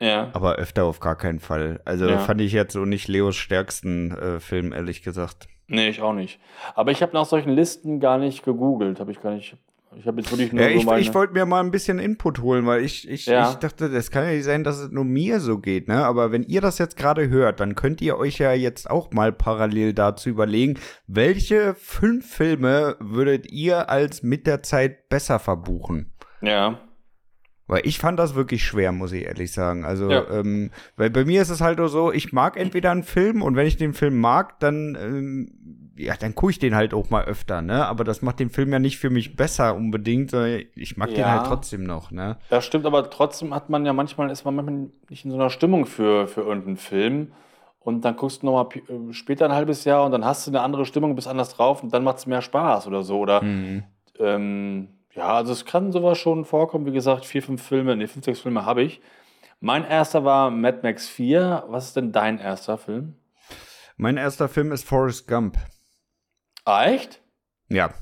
Ja. aber öfter auf gar keinen Fall. Also Ja. fand ich jetzt so nicht Leos stärksten äh, Film, ehrlich gesagt. Nee, ich auch nicht. Aber ich habe nach solchen Listen gar nicht gegoogelt. Habe ich gar nicht. Ich habe jetzt wirklich nur Ja, so ich, meine. ich wollte mir mal ein bisschen Input holen, weil ich, ich, Ja. ich dachte, das kann ja nicht sein, dass es nur mir so geht, ne? Aber wenn ihr das jetzt gerade hört, dann könnt ihr euch ja jetzt auch mal parallel dazu überlegen, welche fünf Filme würdet ihr als mit der Zeit besser verbuchen? ja. Weil ich fand das wirklich schwer, muss ich ehrlich sagen. Also, Ja. ähm, weil bei mir ist es halt auch so, ich mag entweder einen Film und wenn ich den Film mag, dann, ähm, ja, dann gucke ich den halt auch mal öfter, ne? Aber das macht den Film ja nicht für mich besser unbedingt, sondern ich mag den Ja. halt trotzdem noch, ne? Das stimmt, aber trotzdem hat man ja manchmal, ist man manchmal nicht in so einer Stimmung für, für irgendeinen Film. Und dann guckst du nochmal später ein halbes Jahr und dann hast du eine andere Stimmung, bist anders drauf und dann macht es mehr Spaß oder so. Oder Mhm. ähm, ja, also es kann sowas schon vorkommen. Wie gesagt, vier, fünf Filme, nee, fünf, sechs Filme habe ich. Mein erster war Mad Max 4. Was ist denn dein erster Film? Mein erster Film ist Forrest Gump. Ah, echt? Ja.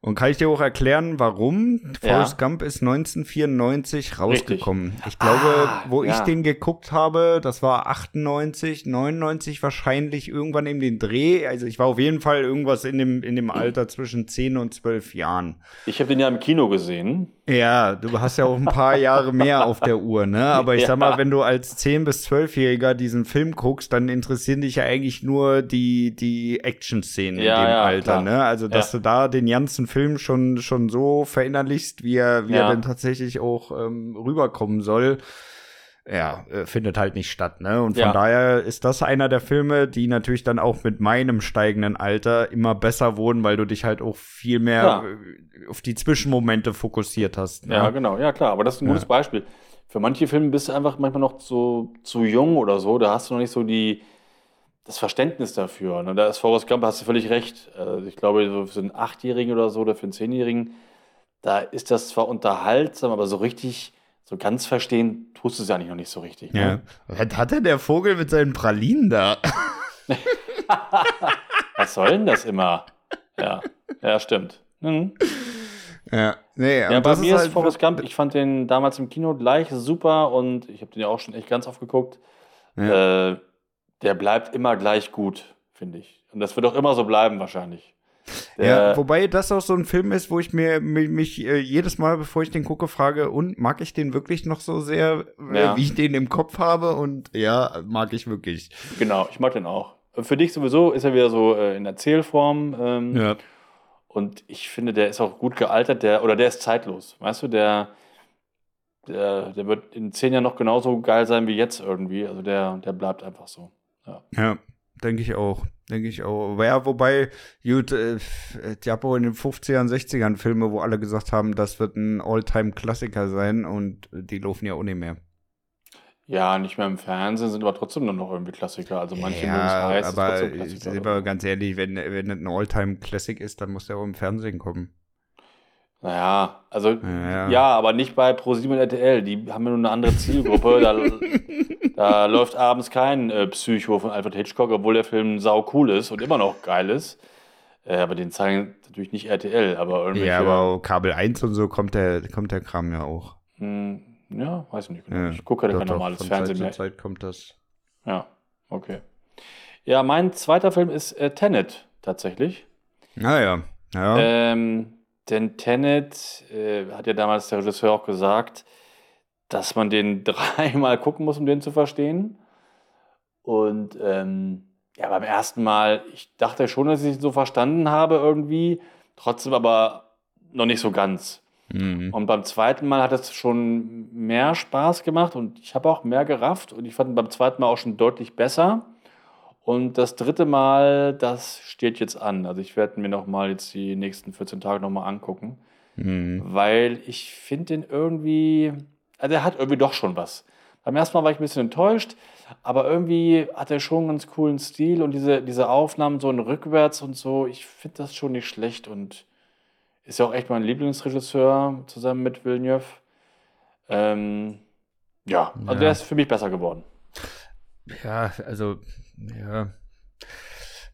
Und kann ich dir auch erklären, warum? Ja. Forrest Gump ist 1994 rausgekommen. Ich glaube, Ah, wo ich ja. den geguckt habe, das war 98, 99 wahrscheinlich irgendwann in den Dreh. Also ich war auf jeden Fall irgendwas in dem, in dem <clears throat> Alter zwischen 10 und 12 Jahren. Ich habe den ja im Kino gesehen. Ja, du hast ja auch ein paar Jahre mehr auf der Uhr, ne? Aber ich <laughs> sag mal, wenn du als 10- bis 12-Jähriger diesen Film guckst, dann interessieren dich ja eigentlich nur die, die Action-Szenen Ja, in dem ja, Alter, klar. ne? Also, dass Ja. du da den ganzen Film schon, schon so verinnerlichst, wie er, wie er dann tatsächlich auch ähm, rüberkommen soll. Ja, äh, findet halt nicht statt, ne? Und von Ja. daher ist das einer der Filme, die natürlich dann auch mit meinem steigenden Alter immer besser wurden, weil du dich halt auch viel mehr Ja. äh, auf die Zwischenmomente fokussiert hast. Ne? Ja, genau. Ja, klar. Aber das ist ein gutes Beispiel. Für manche Filme bist du einfach manchmal noch so zu jung oder so. Da hast du noch nicht so die, das Verständnis dafür. Ne? Da ist Forrest Gump, hast du völlig recht. Also ich glaube, so für einen Achtjährigen oder so oder für einen Zehnjährigen, da ist das zwar unterhaltsam, aber so richtig, so ganz verstehen tust du es ja eigentlich noch nicht so richtig. Ja. Ne? Was hat denn der Vogel mit seinen Pralinen da? <laughs> Was soll denn das immer? Ja, ja, stimmt. Mhm. Ja, nee, Ja, bei mir ist halt- Forrest Gump, ich fand den damals im Kino gleich super und ich habe den ja auch schon echt ganz oft geguckt. Äh, der bleibt immer gleich gut, finde ich. Und das wird auch immer so bleiben wahrscheinlich. Ja, wobei das auch so ein Film ist, wo ich mir mi- mich äh, jedes Mal, bevor ich den gucke, frage, und mag ich den wirklich noch so sehr, äh, Ja. wie ich den im Kopf habe? Und ja, mag ich wirklich. genau, ich mag den auch. Für dich sowieso ist er wieder so äh, in Erzählform. Ähm, Ja. Und ich finde, der ist auch gut gealtert, der, oder der ist zeitlos. Weißt du, der, der, der wird in zehn Jahren noch genauso geil sein wie jetzt irgendwie. Also der, der bleibt einfach so. Ja. Ja, denke ich auch. Denke ich auch. Aber Ja, wobei, gut, äh, es gab auch in den 50ern, 60ern Filme, wo alle gesagt haben, das wird ein All-Time-Klassiker sein und die laufen ja auch nicht mehr. Ja, nicht mehr im Fernsehen, sind aber trotzdem nur noch irgendwie Klassiker. Also manche ja, heiß, ist aber sind wir ganz ehrlich, wenn, wenn das ein All-Time-Classic ist, dann muss der auch im Fernsehen kommen. Naja, also Ja, ja, ja. aber nicht bei ProSieben und RTL. Die haben ja nur eine andere Zielgruppe. da, da läuft abends kein äh, Psycho von Alfred Hitchcock, obwohl der Film sau cool ist und immer noch geil ist. Äh, aber den zeigen natürlich nicht RTL, aber irgendwie. Ja, aber auch Kabel 1 und so kommt der, kommt der Kram ja auch. Hm, ja, weiß ich nicht genau. Ja, ich gucke ja doch, kein normales von Fernsehen Zeit mehr. zu Zeit kommt das. Ja, okay. Ja, mein zweiter Film ist äh, Tenet tatsächlich. Naja, ja. Ähm, denn Tenet äh, hat ja damals der Regisseur auch gesagt, dass man den <laughs> dreimal gucken muss, um den zu verstehen. Und ähm, ja, beim ersten Mal, ich dachte schon, dass ich ihn so verstanden habe irgendwie, trotzdem aber noch nicht so ganz. Mhm. Und beim zweiten Mal hat es schon mehr Spaß gemacht und ich habe auch mehr gerafft und ich fand ihn beim zweiten Mal auch schon deutlich besser. Und das dritte Mal, das steht jetzt an. Also ich werde mir noch mal jetzt die nächsten 14 Tage noch mal angucken, Mhm. weil ich finde den irgendwie, also er hat irgendwie doch schon was. Beim ersten Mal war ich ein bisschen enttäuscht, aber irgendwie hat er schon einen ganz coolen Stil und diese, diese Aufnahmen so in rückwärts und so, ich finde das schon nicht schlecht und ist ja auch echt mein Lieblingsregisseur zusammen mit Villeneuve. Ähm, ja, also Ja. der ist für mich besser geworden. Ja, also, ja.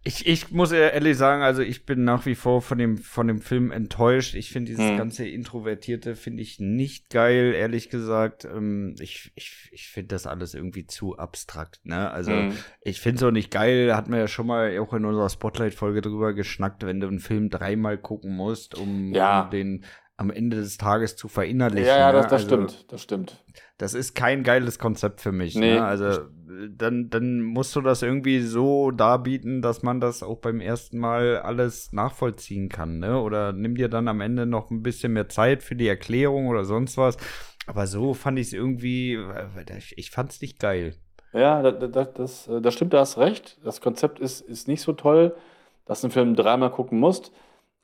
Ich, ich muss ehrlich sagen, also ich bin nach wie vor von dem, von dem Film enttäuscht. Ich finde dieses hm. ganze Introvertierte finde ich nicht geil, ehrlich gesagt. Ähm, ich ich, ich finde das alles irgendwie zu abstrakt, ne? Also hm. ich finde es auch nicht geil, hatten wir ja schon mal auch in unserer Spotlight-Folge drüber geschnackt, wenn du einen Film dreimal gucken musst, um, ja. um den am Ende des Tages zu verinnerlichen. Ja, ja, das, das also, stimmt, das stimmt. Das ist kein geiles Konzept für mich. Nee. Ne? Also dann, dann musst du das irgendwie so darbieten, dass man das auch beim ersten Mal alles nachvollziehen kann. Ne? Oder nimm dir dann am Ende noch ein bisschen mehr Zeit für die Erklärung oder sonst was. Aber so fand ich es irgendwie, ich fand es nicht geil. Ja, das, das, das, das stimmt, da hast recht. Das Konzept ist, ist nicht so toll, dass du einen Film dreimal gucken musst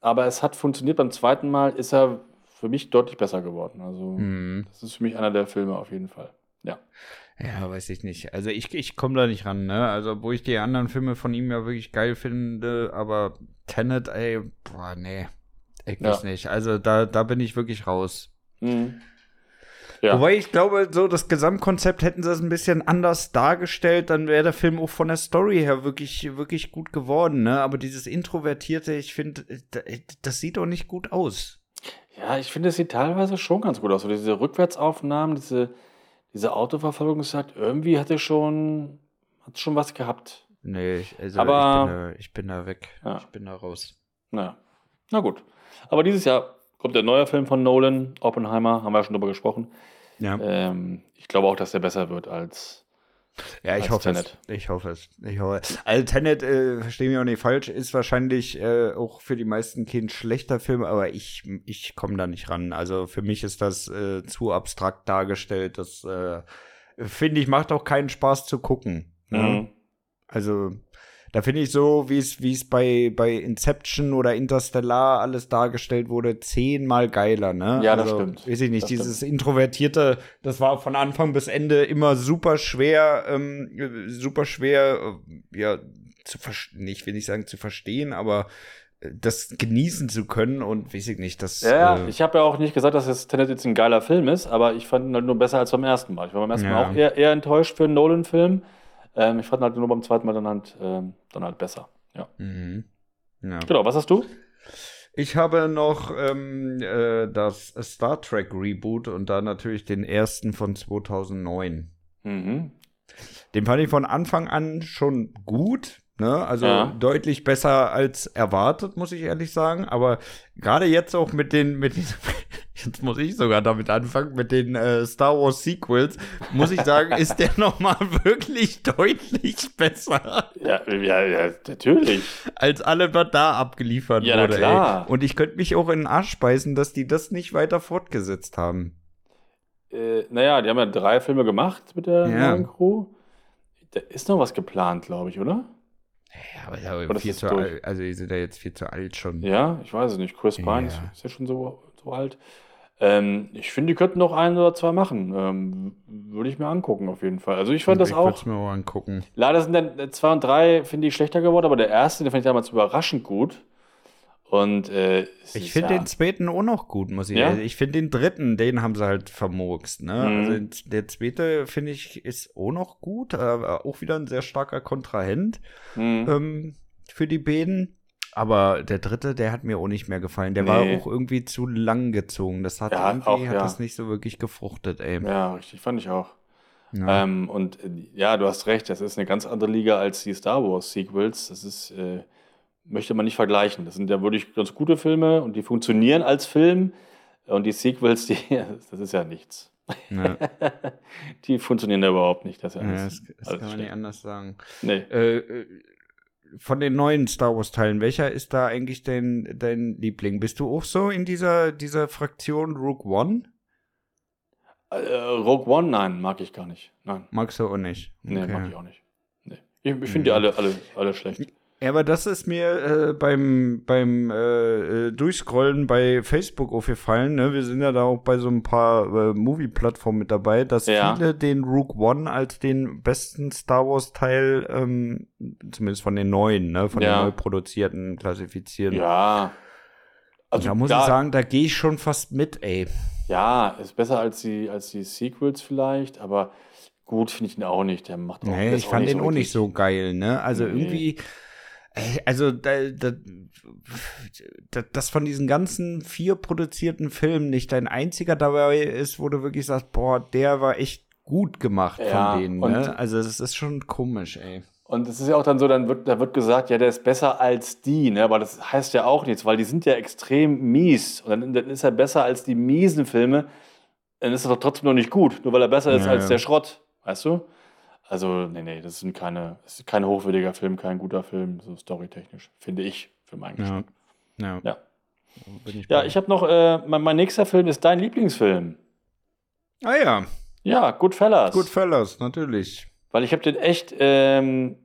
aber es hat funktioniert. Beim zweiten Mal ist er für mich deutlich besser geworden. Also, mhm. das ist für mich einer der Filme auf jeden Fall. Ja. Ja, weiß ich nicht. Also ich, ich komme da nicht ran, ne? Also, wo ich die anderen Filme von ihm ja wirklich geil finde, aber Tenet, ey, boah, nee. Ich ja. nicht. Also da, da bin ich wirklich raus. Mhm. Ja. Wobei ich glaube, so das Gesamtkonzept hätten sie es ein bisschen anders dargestellt, dann wäre der Film auch von der Story her wirklich, wirklich gut geworden, ne? Aber dieses Introvertierte, ich finde, das sieht doch nicht gut aus. Ja, ich finde, es sieht teilweise schon ganz gut aus. So diese Rückwärtsaufnahmen, diese, diese Autoverfolgung sagt, irgendwie hat er schon, hat schon was gehabt. Nee, also Aber, ich, bin da, ich bin da weg. Ja. Ich bin da raus. Naja. Na gut. Aber dieses Jahr kommt der neue Film von Nolan, Oppenheimer, haben wir ja schon drüber gesprochen. Ja. Ähm, ich glaube auch, dass der besser wird als. Ja, ich hoffe es. Ich hoffe es. Ich hoffe Also Tenet, äh, verstehe mich auch nicht falsch, ist wahrscheinlich äh, auch für die meisten kein schlechter Film, aber ich, ich komme da nicht ran. Also für mich ist das äh, zu abstrakt dargestellt. Das äh, finde ich, macht auch keinen Spaß zu gucken. Ne? Mhm. Also da finde ich so, wie es wie es bei bei Inception oder Interstellar alles dargestellt wurde, zehnmal geiler, ne? Ja, das also, stimmt. Weiß ich nicht, das dieses stimmt. introvertierte, das war von Anfang bis Ende immer super schwer, ähm, super schwer, äh, ja, zu verstehen, ich will nicht sagen zu verstehen, aber äh, das genießen zu können und weiß ich nicht, das. Ja, äh, ich habe ja auch nicht gesagt, dass es Tenet jetzt ein geiler Film ist, aber ich fand ihn halt nur besser als beim ersten Mal. Ich war beim ersten ja. Mal auch eher, eher enttäuscht für einen Nolan-Film. Ähm, ich fand halt nur beim zweiten Mal dann halt, ähm, dann halt besser. Ja. Mhm. ja. Genau, was hast du? Ich habe noch ähm, äh, das Star Trek Reboot und da natürlich den ersten von 2009. Mhm. Den fand ich von Anfang an schon gut. Ne? Also ja. deutlich besser als erwartet, muss ich ehrlich sagen. Aber gerade jetzt auch mit den, mit den, jetzt muss ich sogar damit anfangen, mit den äh, Star Wars Sequels, muss ich sagen, <laughs> ist der nochmal wirklich deutlich besser. Ja, ja, ja, natürlich. Als alle, was da abgeliefert ja, wurde. Klar. Ey. Und ich könnte mich auch in den Arsch speisen, dass die das nicht weiter fortgesetzt haben. Äh, naja, die haben ja drei Filme gemacht mit der ja. neuen Crew. Da ist noch was geplant, glaube ich, oder? Ja, aber, ja, aber viel zu alt, also die sind ja jetzt viel zu alt schon. Ja, ich weiß es nicht. Chris Pine ja. ist ja schon so, so alt. Ähm, ich finde, die könnten noch ein oder zwei machen. Ähm, würde ich mir angucken, auf jeden Fall. Also ich fand ich das auch. Ich würde mir auch angucken. Leider sind dann zwei und drei, finde ich, schlechter geworden, aber der erste, den fand ich damals überraschend gut. Und äh, ich finde ja. den zweiten auch noch gut, muss ich sagen. Ja? Ich finde den dritten, den haben sie halt vermurkst. Ne? Mhm. Also der zweite, finde ich, ist auch noch gut. Äh, auch wieder ein sehr starker Kontrahent mhm. ähm, für die beiden. Aber der dritte, der hat mir auch nicht mehr gefallen. Der nee. war auch irgendwie zu lang gezogen. Das hat ja, irgendwie auch, hat das nicht so wirklich gefruchtet, ey. Ja, richtig, fand ich auch. Ja. Ähm, und äh, ja, du hast recht, das ist eine ganz andere Liga als die Star Wars Sequels. Das ist äh, möchte man nicht vergleichen. Das sind ja wirklich ganz gute Filme und die funktionieren als Film. Und die Sequels, <laughs> die, das ist ja nichts. Ja. <laughs> die funktionieren ja überhaupt nicht. Das, ja ja, das, das kann man nicht anders sagen. Nee. Äh, äh, von den neuen Star Wars-Teilen, welcher ist da eigentlich dein, dein Liebling? Bist du auch so in dieser, dieser Fraktion Rogue One? Äh, Rogue One, nein, mag ich gar nicht. Nein. Magst du auch nicht? Okay. Nee, mag ich auch nicht. Nee. Ich, ich finde die alle, alle, alle schlecht. Ja, aber das ist mir äh, beim, beim äh, äh, Durchscrollen bei Facebook aufgefallen. Ne? Wir sind ja da auch bei so ein paar äh, Movie-Plattformen mit dabei, dass ja. viele den Rook One als den besten Star Wars-Teil, ähm, zumindest von den neuen, ne? von ja. den neu produzierten, klassifizieren. Ja. Also da muss da, ich sagen, da gehe ich schon fast mit, ey. Ja, ist besser als die, als die Sequels vielleicht, aber gut finde ich ihn auch nicht. Der macht auch, Nee, ich fand den so auch nicht so geil, ne? Also Nee. irgendwie, also da, da, da, dass von diesen ganzen vier produzierten Filmen nicht dein einziger dabei ist, wo du wirklich sagst, boah, der war echt gut gemacht Ja, von denen, ne? Also das ist schon komisch, ey. Und es ist ja auch dann so, dann wird, da wird gesagt, ja, der ist besser als die, ne? Aber das heißt ja auch nichts, weil die sind ja extrem mies. Und dann, dann ist er besser als die miesen Filme. Dann ist er doch trotzdem noch nicht gut, nur weil er besser ist Ja, als ja. der Schrott. Weißt du? Also, nee, nee, das sind keine, das ist kein hochwürdiger Film, kein guter Film, so storytechnisch, finde ich, für meinen Ja. Geschmack. Ja, Ja. Bin ich Ja, ich habe noch, äh, mein, mein nächster Film ist dein Lieblingsfilm. Ah ja, Ja, Goodfellas. Goodfellas, natürlich. Weil ich habe den echt, ähm,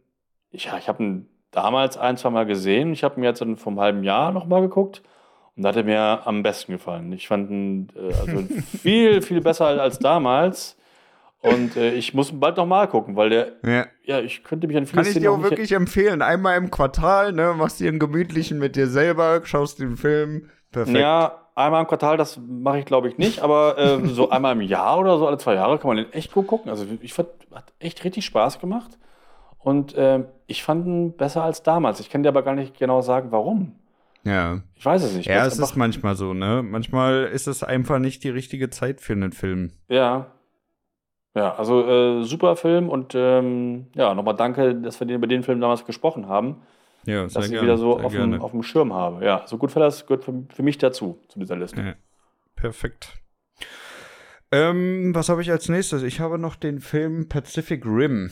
ja, ich habe ihn damals ein, zwei Mal gesehen. Ich habe ihn jetzt dann vom halben Jahr nochmal geguckt. Und da hat er mir am besten gefallen. Ich fand ihn äh, also <laughs> viel, viel besser als damals. Und äh, ich muss bald nochmal gucken, weil der, Ja. ja, ich könnte mich an viele Kann ich dir auch wirklich empfehlen. Einmal im Quartal, ne? Machst dir einen gemütlichen mit dir selber, schaust den Film. Perfekt. Ja, einmal im Quartal, das mache ich glaube ich nicht, aber äh, so <laughs> einmal im Jahr oder so, alle zwei Jahre kann man den echt gut gucken. Also ich fand, hat echt richtig Spaß gemacht. Und äh, ich fand ihn besser als damals. Ich kann dir aber gar nicht genau sagen, warum. ja. Ich weiß es nicht. Ja, es ist manchmal so, ne? Manchmal ist es einfach nicht die richtige Zeit für einen Film. Ja. Ja, also äh, super Film und ähm, ja, nochmal danke, dass wir den, über den Film damals gesprochen haben, Ja, dass ich ihn wieder so auf dem, auf dem Schirm habe. Ja, so gut das gehört für, für mich dazu, zu dieser Liste. Ja. Perfekt. Ähm, was habe ich als nächstes? Ich habe noch den Film Pacific Rim.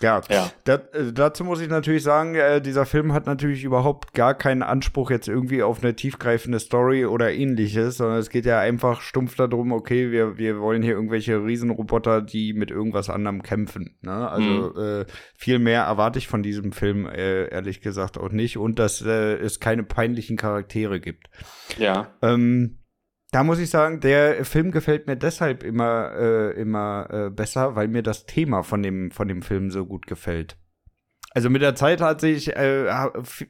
Ja, Ja. Da, äh, dazu muss ich natürlich sagen, äh, dieser Film hat natürlich überhaupt gar keinen Anspruch jetzt irgendwie auf eine tiefgreifende Story oder ähnliches, sondern es geht ja einfach stumpf darum, okay, wir, wir wollen hier irgendwelche Riesenroboter, die mit irgendwas anderem kämpfen. Ne? Also äh, viel mehr erwarte ich von diesem Film äh, ehrlich gesagt auch nicht und dass äh, es keine peinlichen Charaktere gibt. Ja. Ähm, da muss ich sagen, der Film gefällt mir deshalb immer, äh, immer äh, besser, weil mir das Thema von dem, von dem Film so gut gefällt. Also mit der Zeit hat sich, äh,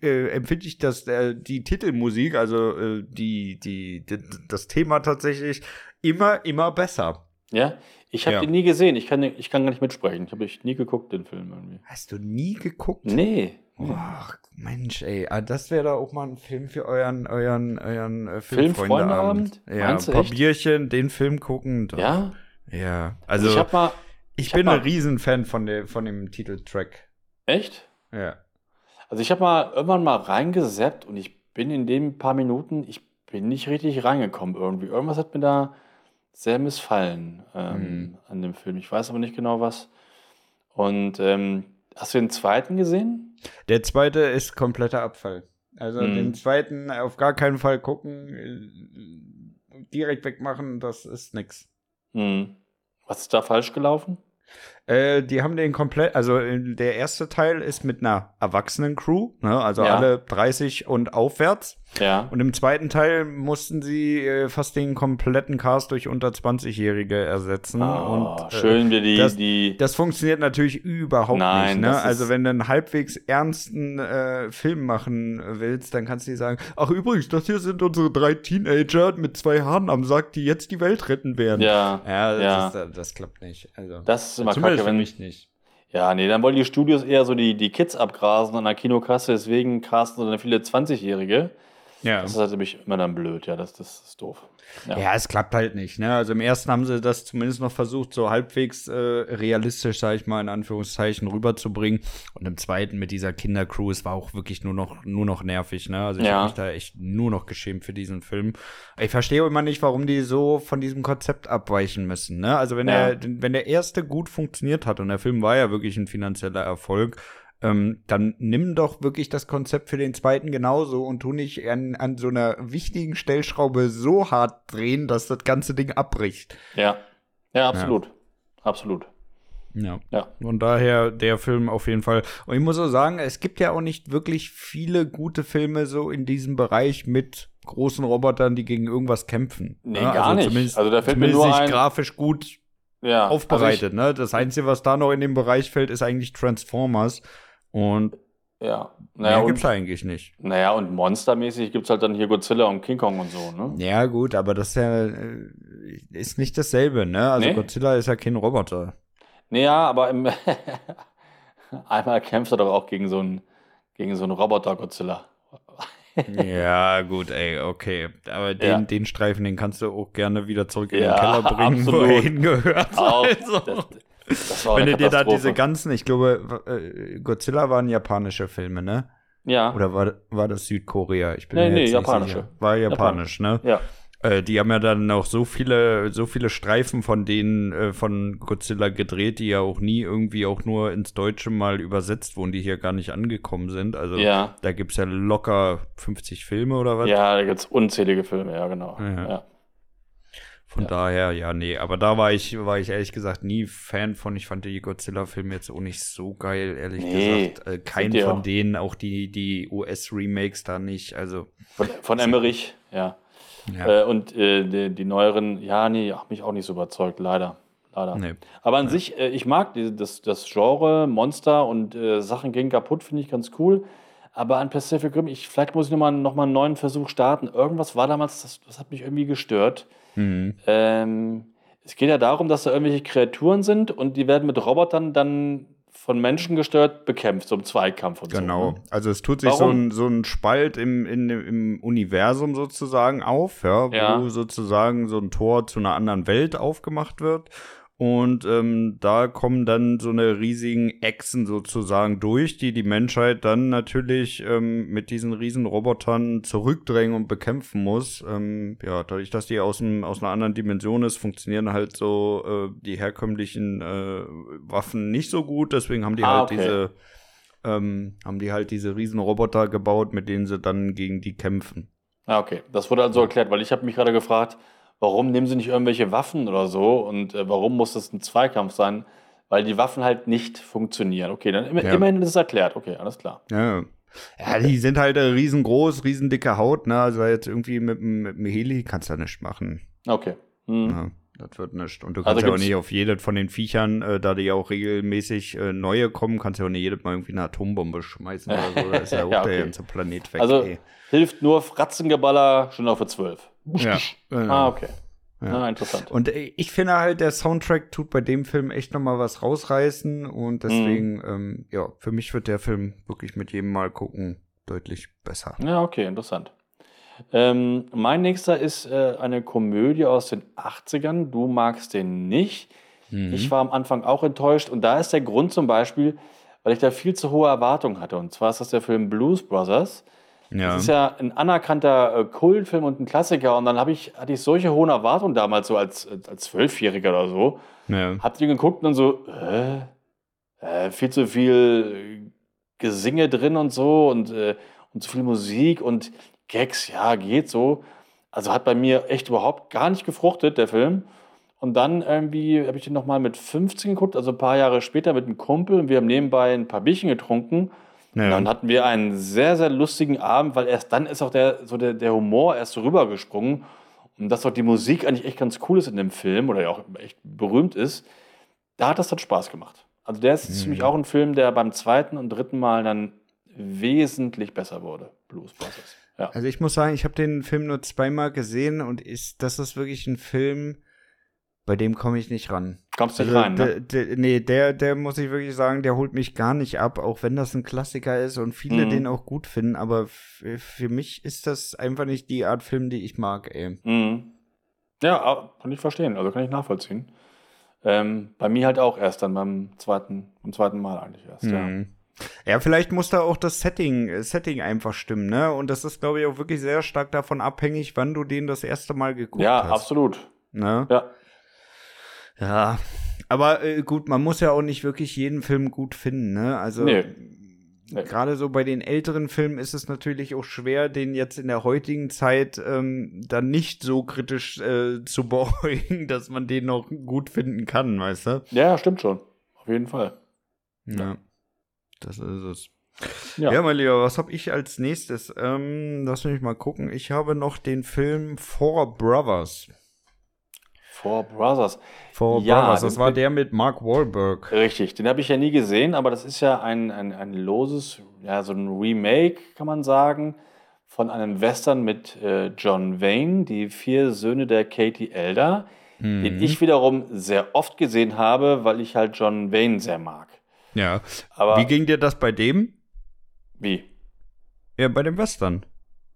äh, empfinde ich das, äh, die Titelmusik, also äh, die, die, die, das Thema tatsächlich immer, immer besser. Ja? Ich habe Ja. ihn nie gesehen. Ich kann, ich kann gar nicht mitsprechen. Ich habe nie geguckt, den Film irgendwie. Hast du nie geguckt? Nee. Ach, Mensch, ey, ah, das wäre da auch mal ein Film für euren, euren, euren äh, Filmfreundeabend? Ja, Meinst ein paar echt? Bierchen, den Film gucken. doch. Ja? Ja, Also, ich mal. Ich, ich hab bin mal- ein Riesenfan von, der, von dem Titeltrack. Echt? Ja. Also ich habe mal irgendwann mal reingesappt und ich bin in den paar Minuten, ich bin nicht richtig reingekommen irgendwie. Irgendwas hat mir da sehr missfallen ähm, Mhm. an dem Film. Ich weiß aber nicht genau was. Und ähm, hast du den zweiten gesehen? Der zweite ist kompletter Abfall. Also Mhm. den zweiten auf gar keinen Fall gucken, äh, direkt wegmachen, das ist nix. Hm. Was ist da falsch gelaufen? Äh, die haben den komplett, also äh, der erste Teil ist mit einer erwachsenen Crew, ne, also Ja. alle 30 und aufwärts. Ja. Und im zweiten Teil mussten sie äh, fast den kompletten Cast durch unter 20-Jährige ersetzen. Oh, und, äh, schön wir die, das- die Das funktioniert natürlich überhaupt Nein, nicht. Ne? Also wenn du einen halbwegs ernsten äh, Film machen willst, dann kannst du dir sagen, ach übrigens, das hier sind unsere drei Teenager mit zwei Haaren am Sack, die jetzt die Welt retten werden. ja, ja, das, ja. Ist, das klappt nicht. Also, das ist immer zumindest kacke, für mich nicht. Ja, nee, dann wollen die Studios eher so die, die Kids abgrasen an der Kinokasse, deswegen casten so dann viele 20-Jährige. Ja. Das ist halt nämlich immer dann blöd, ja, das, das ist doof. Ja. Ja, es klappt halt nicht. Ne? Also im ersten haben sie das zumindest noch versucht, so halbwegs äh, realistisch, sage ich mal, in Anführungszeichen rüberzubringen. Und im zweiten mit dieser Kindercrew, es war auch wirklich nur noch, nur noch nervig. Ne? Also ich Ja. habe mich da echt nur noch geschämt für diesen Film. Ich verstehe immer nicht, warum die so von diesem Konzept abweichen müssen. Ne? Also wenn Ja. der, wenn der erste gut funktioniert hat und der Film war ja wirklich ein finanzieller Erfolg, ähm, dann nimm doch wirklich das Konzept für den zweiten genauso und tu nicht an, an so einer wichtigen Stellschraube so hart drehen, dass das ganze Ding abbricht. Ja, ja, absolut. Absolut. Ja. Ja. Von daher der Film auf jeden Fall. Und ich muss auch sagen, es gibt ja auch nicht wirklich viele gute Filme so in diesem Bereich mit großen Robotern, die gegen irgendwas kämpfen. Nee, ne? gar nicht. Zumindest, Also da fällt mir nur ein- grafisch gut Ja. aufbereitet. ne? Das Einzige, was da noch in dem Bereich fällt, ist eigentlich Transformers. Und ja. mehr Naja, gibt's und, eigentlich nicht. naja, und monstermäßig gibt es halt dann hier Godzilla und King Kong und so, ne? Ja, gut, aber das ist ja, äh, ist nicht dasselbe, ne? Also Nee? Godzilla ist ja kein Roboter. Naja, aber im <laughs> einmal kämpft er doch auch gegen so einen, gegen so einen Roboter-Godzilla. <laughs> ja, gut, ey, okay. Aber den, Ja. den Streifen, den kannst du auch gerne wieder zurück in Ja, den Keller bringen, wo absolut. er hingehört. Auch, Also. das, Wenn du dir da diese ganzen, ich glaube, äh, Godzilla waren japanische Filme, ne? Ja, Oder war, war das Südkorea? Ich bin Nee, mir nee, japanische. sicher. War japanisch, ne? ja. Äh, die haben ja dann auch so viele, so viele Streifen von denen äh, von Godzilla gedreht, die ja auch nie irgendwie auch nur ins Deutsche mal übersetzt wurden, die hier gar nicht angekommen sind. Also Ja. da gibt's ja locker 50 Filme oder was. Ja, da gibt's unzählige Filme, ja, genau. Ja. Ja. Von daher, ja, nee, aber da war ich, war ich ehrlich gesagt nie Fan von. Ich fand die Godzilla-Filme jetzt auch nicht so geil, ehrlich Nee, gesagt. Äh, kein von auch. denen, auch die, die US-Remakes da nicht. Also, Von, von Emmerich, ja. ja. Äh, und äh, die, die neueren, ja, nee, hat mich auch nicht so überzeugt, leider. Leider. Nee. Aber an sich, äh, ich mag die, das, das Genre, Monster und äh, Sachen gehen kaputt, finde ich ganz cool. Aber an Pacific Rim, ich, vielleicht muss ich nochmal noch mal einen neuen Versuch starten. Irgendwas war damals, das, das hat mich irgendwie gestört. Mhm. Ähm, es geht ja darum, dass da irgendwelche Kreaturen sind und die werden mit Robotern dann von Menschen gesteuert bekämpft, so im Zweikampf und Genau. so. ne? Also es tut sich so ein, so ein Spalt im, in, im Universum sozusagen auf, ja, wo Ja. sozusagen so ein Tor zu einer anderen Welt aufgemacht wird. Und ähm, da kommen dann so eine riesigen Echsen sozusagen durch, die die Menschheit dann natürlich ähm, mit diesen riesen Robotern zurückdrängen und bekämpfen muss. Ähm, ja, dadurch, dass die aus, dem, aus einer anderen Dimension ist, funktionieren halt so äh, die herkömmlichen äh, Waffen nicht so gut. Deswegen haben die Ah, halt okay. diese ähm, haben die halt diese riesen Roboter gebaut, mit denen sie dann gegen die kämpfen. Ah, okay. Das wurde also erklärt, weil ich habe mich gerade gefragt, warum nehmen sie nicht irgendwelche Waffen oder so und äh, warum muss das ein Zweikampf sein? Weil die Waffen halt nicht funktionieren. Okay, dann immer, Ja. immerhin ist es erklärt. Okay, alles klar. Ja. Ja, die sind halt äh, riesengroß, riesendicke Haut, ne? Also jetzt irgendwie mit, mit dem Heli kannst du ja nicht machen. Okay. Hm. Ja, das wird nicht. Und du Also kannst ja auch nicht auf jedes von den Viechern, äh, da die ja auch regelmäßig äh, neue kommen, kannst du ja auch nicht jedes Mal irgendwie eine Atombombe schmeißen oder so. Da ist ja auch <laughs> Ja, der okay. ganze Planet weg. Also ey. hilft nur Fratzengeballer schon auf für 12. ja, <laughs> genau. Ah, okay. Ja. Ah, interessant. Und äh, ich finde halt, der Soundtrack tut bei dem Film echt noch mal was rausreißen und deswegen, Mhm. ähm, ja, für mich wird der Film wirklich mit jedem Mal gucken deutlich besser. Ja, okay, interessant. Ähm, mein nächster ist äh, eine Komödie aus den 80ern. Du magst den nicht. Mhm. Ich war am Anfang auch enttäuscht. Und da ist der Grund zum Beispiel, weil ich da viel zu hohe Erwartungen hatte. Und zwar ist das der Film Blues Brothers. Ja. Das ist ja ein anerkannter äh, Kultfilm und ein Klassiker. Und dann ich, hatte ich solche hohen Erwartungen damals, so als, als Zwölfjähriger oder so. ja. Hab den geguckt und dann so, äh, äh, viel zu viel äh, Gesinge drin und so und, äh, und zu viel Musik und Gags, ja, geht so. Also hat bei mir echt überhaupt gar nicht gefruchtet, der Film. Und dann irgendwie habe ich den nochmal mit 15 geguckt, also ein paar Jahre später mit einem Kumpel und wir haben nebenbei ein paar Bierchen getrunken. Ja. dann hatten wir einen sehr, sehr lustigen Abend, weil erst dann ist auch der, so der, der Humor erst so rübergesprungen. Und dass auch die Musik eigentlich echt ganz cool ist in dem Film oder ja auch echt berühmt ist, da hat das dann Spaß gemacht. Also der ist Mhm. für mich auch ein Film, der beim zweiten und dritten Mal dann wesentlich besser wurde. Blues Brothers. Ja. Also ich muss sagen, ich habe den Film nur zweimal gesehen und ist, das ist wirklich ein Film, bei dem komme ich nicht ran. Kommst nicht Also, rein, ne? der, nee, der, der muss ich wirklich sagen, der holt mich gar nicht ab, auch wenn das ein Klassiker ist und viele Mhm. den auch gut finden, aber für mich ist das einfach nicht die Art Film, die ich mag, ey. Mhm. Ja, kann ich verstehen, also kann ich nachvollziehen. Ähm, bei mir halt auch erst dann beim zweiten, beim zweiten Mal eigentlich erst, ja. Mhm. Ja, vielleicht muss da auch das Setting, Setting einfach stimmen, ne? Und das ist, glaube ich, auch wirklich sehr stark davon abhängig, wann du den das erste Mal geguckt Ja, hast. absolut. Ne? Ja. Ja. Aber äh, gut, man muss ja auch nicht wirklich jeden Film gut finden, ne? Also Nee. Nee. gerade so bei den älteren Filmen ist es natürlich auch schwer, den jetzt in der heutigen Zeit ähm, dann nicht so kritisch äh, <laughs> zu beäugen, dass man den noch gut finden kann, weißt du? Ja, stimmt schon. Auf jeden Fall. Ja. Das ist es. Ja. Ja, mein Lieber, was habe ich als nächstes? Ähm, lass mich mal gucken. Ich habe noch den Film Four Brothers. Four Brothers. Four Ja, Brothers, das war der mit Mark Wahlberg. Richtig, den habe ich ja nie gesehen, aber das ist ja ein, ein, ein loses, ja, so ein Remake, kann man sagen, von einem Western mit äh, John Wayne, die vier Söhne der Katie Elder, Mhm. den ich wiederum sehr oft gesehen habe, weil ich halt John Wayne sehr mag. Ja. Aber Wie ging dir das bei dem? wie? Ja, bei dem Western.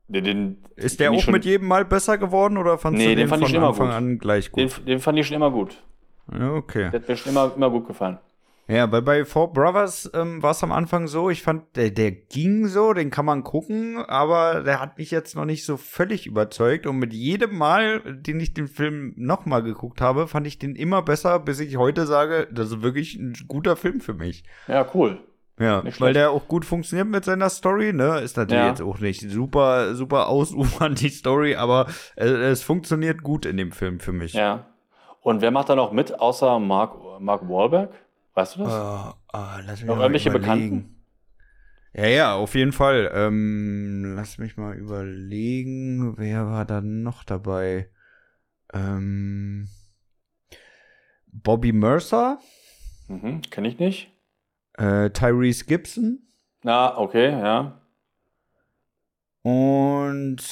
Den, den, Ist der den ich auch schon- mit jedem Mal besser geworden oder fandst Nee, du den den fand ich von schon immer Anfang gut. an gleich Den, gut? den fand ich schon immer gut. okay. Der hat mir schon immer, immer gut gefallen. Ja, weil bei Four Brothers ähm, war es am Anfang so, ich fand, der, der ging so, den kann man gucken, aber der hat mich jetzt noch nicht so völlig überzeugt und mit jedem Mal, den ich den Film nochmal geguckt habe, fand ich den immer besser, bis ich heute sage, das ist wirklich ein guter Film für mich. Ja, cool. Ja, weil der auch gut funktioniert mit seiner Story, ne? Ist natürlich Ja. jetzt auch nicht super, super ausufernd die Story, aber äh, es funktioniert gut in dem Film für mich. Ja. Und wer macht da noch mit, außer Mark, Mark Wahlberg? Weißt du das? Ah, ah, lass mich Noch mal irgendwelche überlegen. Ja, ja, auf jeden Fall. Ähm, lass mich mal überlegen, wer war da noch dabei? Ähm, Bobby Mercer, Mhm, Kenn ich nicht. Äh, Tyrese Gibson Na, okay, ja. und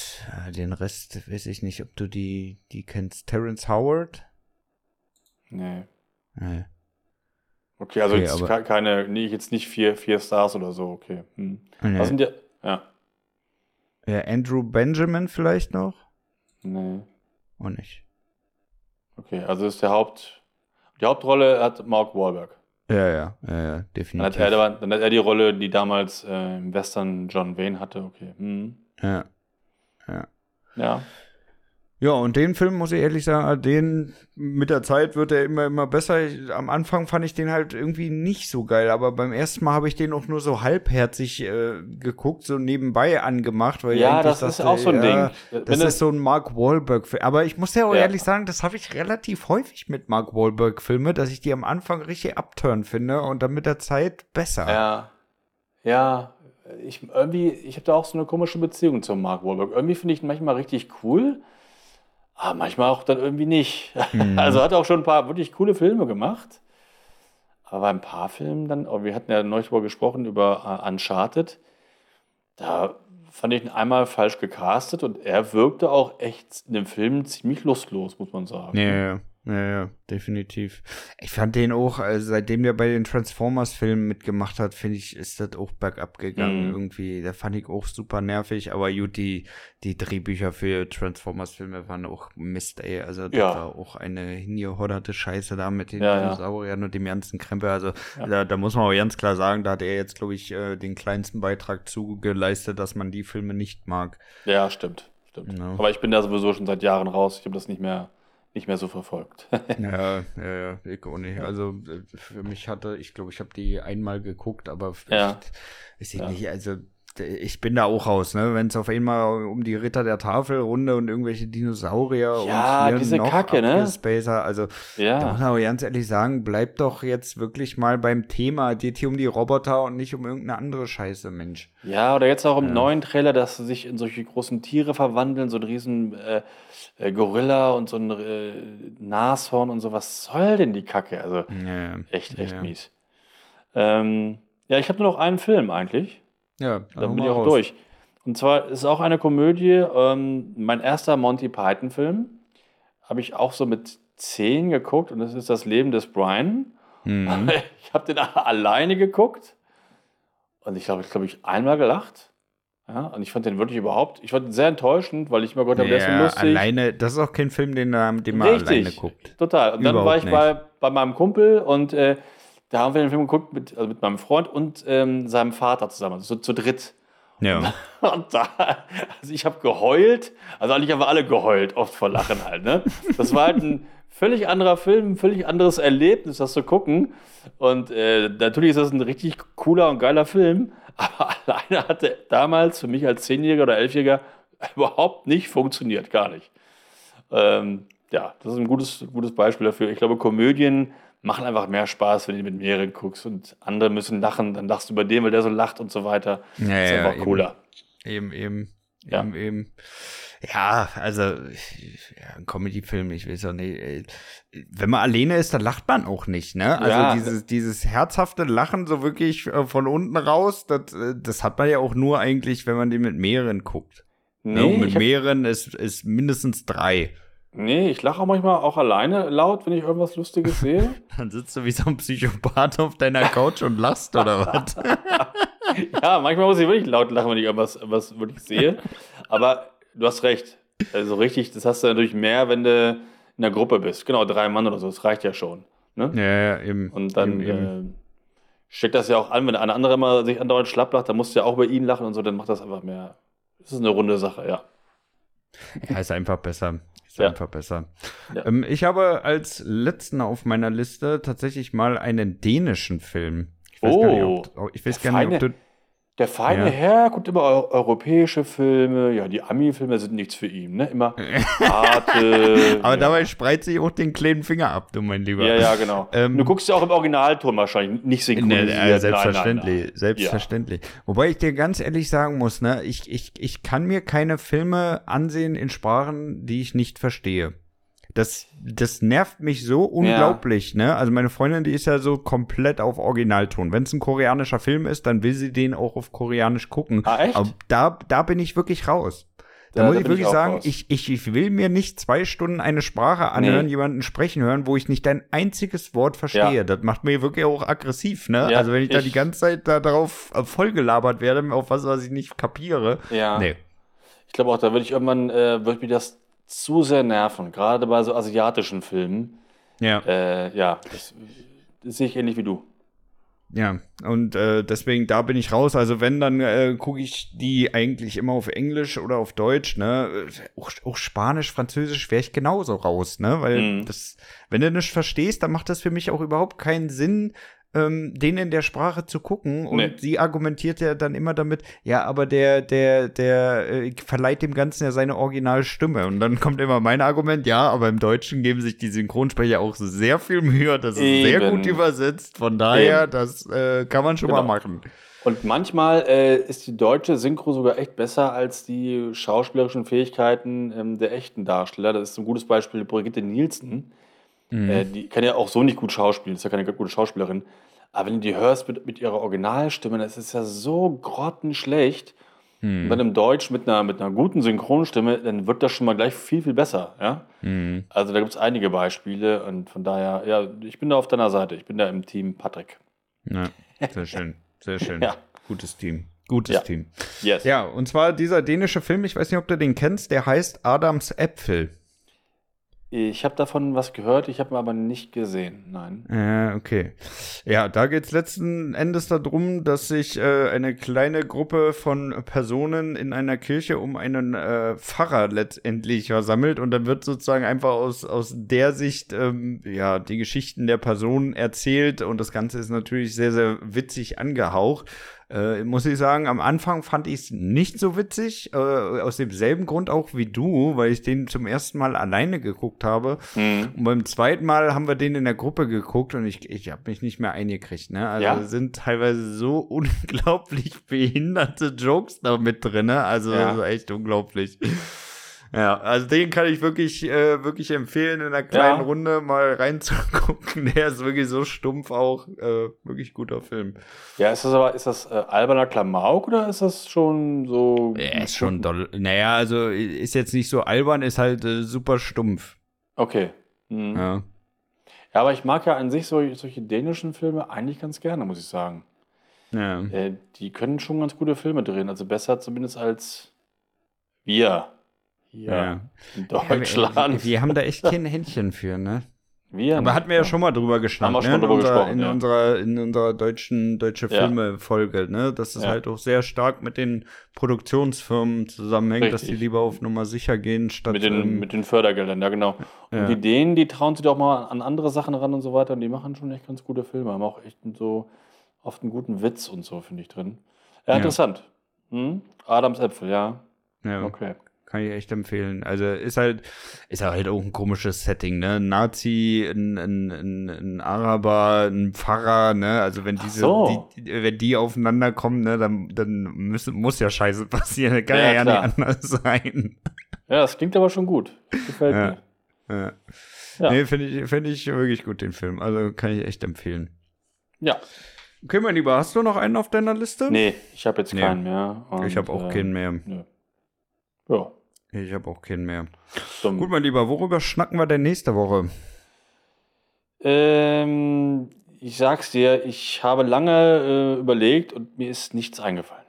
den Rest weiß ich nicht, ob du die, die kennst. Terrence Howard. Nee. Nee. Okay, also Okay, jetzt keine, nee, jetzt nicht vier, vier Stars oder so, okay. Hm. Nee. Was sind die? Ja. Ja, Andrew Benjamin vielleicht noch? Nee. Auch nicht. Okay, also ist der Haupt. Die Hauptrolle hat Mark Wahlberg. Ja, ja, ja, ja Dann hat, definitiv. er, dann hat er die Rolle, die damals äh, im Western John Wayne hatte. Okay. Hm. ja. Ja. Ja, und den Film, muss ich ehrlich sagen, den mit der Zeit wird er immer, immer besser. Ich, am Anfang fand ich den halt irgendwie nicht so geil, aber beim ersten Mal habe ich den auch nur so halbherzig äh, geguckt, so nebenbei angemacht, weil Ja, das ist dachte, auch so ein ja, Ding. Wenn Das du- ist so ein Mark Wahlberg-Film. Aber ich muss ja auch Ja. ehrlich sagen, das habe ich relativ häufig mit Mark Wahlberg-Filme, dass ich die am Anfang richtig abturn finde und dann mit der Zeit besser. Ja. Ja. Ich, irgendwie, ich habe da auch so eine komische Beziehung zu Mark Wahlberg. Irgendwie finde ich ihn manchmal richtig cool, aber manchmal auch dann irgendwie nicht. Mhm. <laughs> Also hat auch schon ein paar wirklich coole Filme gemacht. Aber bei ein paar Filmen dann, oh, wir hatten ja neulich darüber gesprochen, über äh, Uncharted. Da fand ich ihn einmal falsch gecastet und er wirkte auch echt in dem Film ziemlich lustlos, muss man sagen. Ja, ja, ja, ja, definitiv. Ich fand den auch, also seitdem der bei den Transformers-Filmen mitgemacht hat, finde ich, ist das auch bergab gegangen Mhm. irgendwie. Da fand ich auch super nervig, aber gut, die, die Drehbücher für Transformers-Filme waren auch Mist, ey. Also das Ja. war auch eine hingehodderte Scheiße da mit den Ja, ja. Dinosauriern und dem ganzen Krempel. Also Ja. da, da muss man auch ganz klar sagen, da hat er jetzt, glaube ich, äh, den kleinsten Beitrag zugeleistet, dass man die Filme nicht mag. Ja, stimmt. stimmt. Ja. Aber ich bin da sowieso schon seit Jahren raus. Ich habe das nicht mehr, nicht mehr so verfolgt. <laughs> Ja, ja, ja, ich auch nicht. Also äh, für mich hatte, ich glaube, ich habe die einmal geguckt, aber vielleicht, Ja. weiß ich Ja. nicht, also ich bin da auch raus, ne? Wenn es auf einmal um die Ritter der Tafelrunde und irgendwelche Dinosaurier Ja, und diese noch Kacke, ne? Abgespacer, also da muss ja. man aber ganz ehrlich sagen, bleibt doch jetzt wirklich mal beim Thema. Geht hier um die Roboter und nicht um irgendeine andere Scheiße, Mensch. Ja, oder jetzt auch im neuen Trailer, dass sie sich in solche großen Tiere verwandeln, so ein riesen äh, äh, Gorilla und so ein äh, Nashorn und so. Was soll denn die Kacke? Also Ja, echt, echt ja. mies. Ähm, ja, ich habe nur noch einen Film eigentlich. Ja Dann bin ich auch durch. Und zwar ist auch eine Komödie, ähm, mein erster Monty Python-Film. Habe ich auch so mit 10 geguckt und das ist das Leben des Brian. Mhm. <laughs> Ich habe den <laughs> alleine geguckt und ich glaube, ich glaube, ich einmal gelacht. Ja, und ich fand den wirklich überhaupt, ich fand den sehr enttäuschend, weil ich mir Gott, der ist so Ja, lustig. alleine, das ist auch kein Film, den, man- den man alleine guckt. Total. Und dann Überhaupt war ich nicht. bei, bei meinem Kumpel und äh, da haben wir den Film geguckt mit, also mit meinem Freund und ähm, seinem Vater zusammen, also zu dritt. Ja. <laughs> Und da, also ich habe geheult, also eigentlich haben wir alle geheult, oft vor Lachen halt, ne? Das war halt ein völlig anderer Film, ein völlig anderes Erlebnis, das zu gucken. Und äh, natürlich ist das ein richtig cooler und geiler Film, <laughs> aber alleine hatte damals für mich als Zehnjähriger oder Elfjähriger <laughs> überhaupt nicht funktioniert, gar nicht. Ähm, ja, das ist ein gutes, gutes Beispiel dafür. Ich glaube, Komödien machen einfach mehr Spaß, wenn du mit mehreren guckst und andere müssen lachen, dann lachst du über den, weil der so lacht und so weiter. Ja, das ist ja, einfach eben. cooler. Eben, eben. Ja. Eben, eben. Ja, also, ja, ein Comedy-Film, ich weiß auch nicht. ey. Wenn man alleine ist, dann lacht man auch nicht, ne? Also Ja. dieses, dieses herzhafte Lachen so wirklich äh, von unten raus, das, äh, das hat man ja auch nur eigentlich, wenn man den mit mehreren guckt. Nee, ne? Mit mehreren ist, ist mindestens drei. Nee, ich lache auch manchmal auch alleine laut, wenn ich irgendwas Lustiges sehe. <laughs> Dann sitzt du wie so ein Psychopath auf deiner Couch und lachst, oder was? <laughs> ja, manchmal muss ich wirklich laut lachen, wenn ich irgendwas, irgendwas wirklich sehe. Aber du hast recht. Also richtig, das hast du natürlich mehr, wenn du in der Gruppe bist. Genau, drei Mann oder so, das reicht ja schon. Ne? Ja, ja, eben. Und dann eben, eben. Äh, steckt das ja auch an, wenn ein anderer mal sich andauernd schlapp lacht, dann musst du ja auch bei ihm lachen und so, dann macht das einfach mehr. Das ist eine runde Sache, ja. Ja, ist einfach besser. Ist ja. einfach besser. Ja. Ähm, ich habe als letzten auf meiner Liste tatsächlich mal einen dänischen Film. Ich weiß oh, gar nicht, ob, oh, ich weiß gar nicht, ob du. Der feine ja. Herr guckt immer europäische Filme. Ja, die Ami-Filme sind nichts für ihn, ne? Immer Arte. <laughs> Aber ja. dabei spreizt sich auch den kleinen Finger ab, du mein Lieber. Ja, ja, genau. Ähm, du guckst ja auch im Originalton wahrscheinlich, nicht synchronisiert. Ne, äh, selbstverständlich, nein, nein, nein. selbstverständlich. Ja. Wobei ich dir ganz ehrlich sagen muss, ne, ich, ich, ich kann mir keine Filme ansehen in Sprachen, die ich nicht verstehe. Das, das nervt mich so unglaublich, ja. ne? Also meine Freundin, die ist ja so komplett auf Originalton. Wenn es ein koreanischer Film ist, dann will sie den auch auf Koreanisch gucken. Ah, echt? Aber da, da bin ich wirklich raus. Da, da muss ich wirklich ich sagen, ich, ich, ich will mir nicht zwei Stunden eine Sprache anhören, nee. jemanden sprechen hören, wo ich nicht ein einziges Wort verstehe. Ja. Das macht mir wirklich auch aggressiv, ne? Ja, also wenn ich, ich, da die ganze Zeit da drauf äh, vollgelabert werde, auf was, was ich nicht kapiere. Ja. Nee. Ich glaube auch, da würde ich irgendwann, äh, würde mir das zu sehr nerven, gerade bei so asiatischen Filmen. Ja. Äh, ja, das, das, sehe ich ähnlich wie du. Ja, und äh, deswegen, da bin ich raus. Also wenn, dann äh, gucke ich die eigentlich immer auf Englisch oder auf Deutsch, ne? Auch, auch Spanisch, Französisch wäre ich genauso raus, ne? Weil mhm. das, wenn du nicht verstehst, dann macht das für mich auch überhaupt keinen Sinn, ähm, den in der Sprache zu gucken. Und nee. sie argumentiert ja dann immer damit, ja, aber der, der, der äh, verleiht dem Ganzen ja seine Originalstimme. Und dann kommt immer mein Argument, ja, aber im Deutschen geben sich die Synchronsprecher auch sehr viel Mühe. Das ist Eben. sehr gut übersetzt. Von daher, Eben. das äh, kann man schon genau. mal machen. Und manchmal äh, ist die deutsche Synchro sogar echt besser als die schauspielerischen Fähigkeiten ähm, der echten Darsteller. Das ist ein gutes Beispiel Brigitte Nielsen. Mhm. Äh, die kann ja auch so nicht gut schauspielen, ist ja keine gute Schauspielerin. Aber wenn du die hörst mit, mit ihrer Originalstimme, das ist ja so grottenschlecht. Mhm. Und dann im Deutsch mit einer, mit einer guten Synchronstimme, dann wird das schon mal gleich viel, viel besser. Ja? Mhm. Also da gibt es einige Beispiele und von daher, ja, ich bin da auf deiner Seite. Ich bin da im Team Patrick. Ja, sehr schön, sehr schön. <laughs> ja. Gutes Team. Gutes ja. Team. Yes. Ja, und zwar dieser dänische Film, ich weiß nicht, ob du den kennst, der heißt Adams Äpfel. Ich habe davon was gehört, ich habe ihn aber nicht gesehen, nein. Äh, okay. Ja, da geht es letzten Endes darum, dass sich äh, eine kleine Gruppe von Personen in einer Kirche um einen äh, Pfarrer letztendlich versammelt und dann wird sozusagen einfach aus, aus der Sicht ähm, ja die Geschichten der Personen erzählt und das Ganze ist natürlich sehr, sehr witzig angehaucht. Äh, muss ich sagen, am Anfang fand ich es nicht so witzig, äh, aus demselben Grund auch wie du, weil ich den zum ersten Mal alleine geguckt habe. Mhm. Und beim zweiten Mal haben wir den in der Gruppe geguckt und ich, ich habe mich nicht mehr eingekriegt. Ne? Also ja. sind teilweise so <laughs> unglaublich behinderte Jokes da mit drin. Ne? Also ja. echt unglaublich. Ja, also den kann ich wirklich, äh, wirklich empfehlen, in einer kleinen ja. Runde mal reinzugucken. <laughs> Der ist wirklich so stumpf auch. Äh, wirklich guter Film. Ja, ist das aber, ist das äh, alberner Klamauk oder ist das schon so. Ja, ist schon doll. Naja, also ist jetzt nicht so albern, ist halt äh, super stumpf. Okay. Mhm. Ja. Ja, aber ich mag ja an sich solche, solche dänischen Filme eigentlich ganz gerne, muss ich sagen. Ja. Äh, die können schon ganz gute Filme drehen. Also besser zumindest als wir. Ja, in Deutschland. Ja, wir, wir, haben da echt kein Händchen für, ne? Wir, Aber hatten wir ja schon mal drüber geschnackt, haben wir schon ne? drüber in, unserer, gesprochen, in, ja. unserer, in unserer deutschen deutsche Filme-Folge, ne? Dass es ja. halt auch sehr stark mit den Produktionsfirmen zusammenhängt, Richtig. dass die lieber auf Nummer sicher gehen, statt. Mit den, ähm, mit den Fördergeldern, ja, genau. Und die Dänen, die trauen sich doch mal an andere Sachen ran und so weiter und die machen schon echt ganz gute Filme, haben auch echt so oft einen guten Witz und so, finde ich drin. Ja, interessant. Hm? Adams Äpfel, ja. Ja. Okay. Kann ich echt empfehlen. Also ist halt, ist halt auch ein komisches Setting, ne? Ein Nazi, ein, ein, ein, ein Araber, ein Pfarrer, ne? Also wenn diese, so. die, wenn die aufeinander kommen, ne, dann, dann müssen, muss ja Scheiße <laughs> passieren. kann ja, ja, ja nicht anders sein. Ja, das klingt aber schon gut. Gefällt ja. mir. Ja. ja. Nee, finde ich, find ich wirklich gut, den Film. Also kann ich echt empfehlen. Ja. Okay, mein Lieber, hast du noch einen auf deiner Liste? Nee, ich habe jetzt nee. keinen mehr. Und, ich habe auch äh, keinen mehr. Nö. Ja. Ich habe auch keinen mehr. Dumm. Gut, mein Lieber, worüber schnacken wir denn nächste Woche? Ähm, ich sag's dir, ich habe lange äh, überlegt und mir ist nichts eingefallen.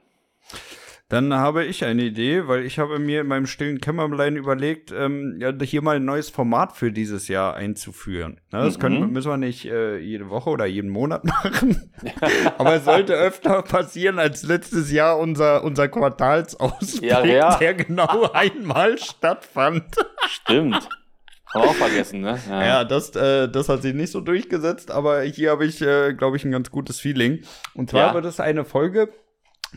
Dann habe ich eine Idee, weil ich habe mir in meinem stillen Kämmerlein überlegt, ähm, ja, hier mal ein neues Format für dieses Jahr einzuführen. Ne, das können, müssen wir nicht äh, jede Woche oder jeden Monat <laughs> machen. <laughs> Aber es sollte öfter passieren als letztes Jahr unser, unser Quartalsausblick, Ja, ja. der genau <laughs> einmal stattfand. Stimmt. Haben wir auch vergessen, ne? Ja, das, äh, das hat sich nicht so durchgesetzt, aber hier habe ich, äh, glaube ich, ein ganz gutes Feeling. Und zwar Ja. wird es eine Folge,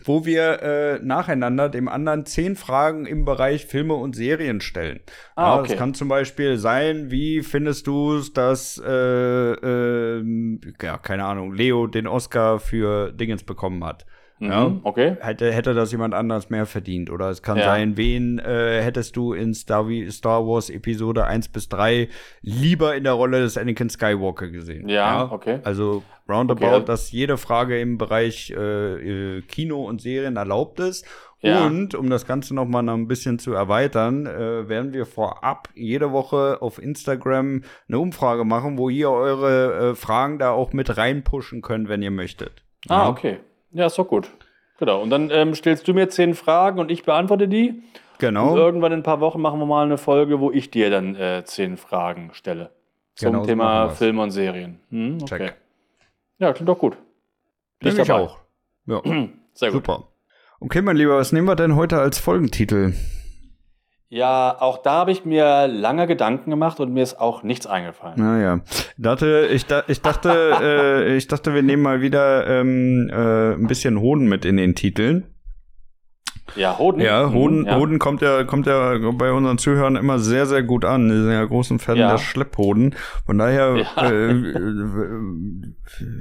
wo wir äh, nacheinander dem anderen zehn Fragen im Bereich Filme und Serien stellen. Ah, ja, okay. Das kann zum Beispiel sein, wie findest du es, dass, äh, ähm, ja, keine Ahnung, Leo den Oscar für Dingens bekommen hat? Ja. Mhm, Okay. Hätte, hätte das jemand anders mehr verdient? Oder es kann Ja. sein, wen äh, hättest du in Star, Wars Episode 1 bis 3 lieber in der Rolle des Anakin Skywalker gesehen? Ja, okay. Also roundabout, Okay. dass jede Frage im Bereich äh, äh, Kino und Serien erlaubt ist. Ja. Und um das Ganze noch mal ein bisschen zu erweitern, äh, werden wir vorab jede Woche auf Instagram eine Umfrage machen, wo ihr eure äh, Fragen da auch mit reinpushen könnt, wenn ihr möchtet. Ah, okay. Ja, ist doch gut. Genau. Und dann ähm, stellst du mir zehn Fragen und ich beantworte die. Genau. Und irgendwann in ein paar Wochen machen wir mal eine Folge, wo ich dir dann äh, zehn Fragen stelle. Zum Genau Thema. Filme und Serien. Hm, okay. Check. Ja, klingt doch gut. Bin ich auch. Ja, <clears throat> Sehr gut. super. Okay, mein Lieber, was nehmen wir denn heute als Folgentitel? Ja, auch da habe ich mir lange Gedanken gemacht und mir ist auch nichts eingefallen. Naja, dachte, ich, da, ich dachte, <laughs> äh, ich dachte, wir nehmen mal wieder ähm, äh, ein bisschen Hoden mit in den Titeln. Ja, Hoden. Ja, Mhm, Hoden, ja. Hoden kommt ja, kommt ja bei unseren Zuhörern immer sehr, sehr gut an. Die sind ja großen Fan Ja. der Schlepphoden. Von daher, Ja. äh, äh,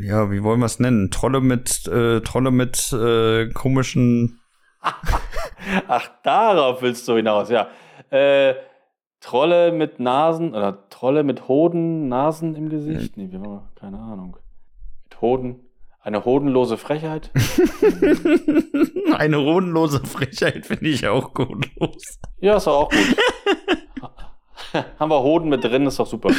ja, wie wollen wir es nennen? Trolle mit, äh, Trolle mit äh, komischen <laughs> Ach, darauf willst du hinaus, ja. Äh, Trolle mit Nasen oder Trolle mit Hoden, Nasen im Gesicht? Nee, wie war keine Ahnung. Mit Hoden. Eine hodenlose Frechheit? <laughs> Eine hodenlose Frechheit finde ich auch gut los. Ja, ist auch gut. <laughs> <laughs> Haben wir Hoden mit drin, ist doch super.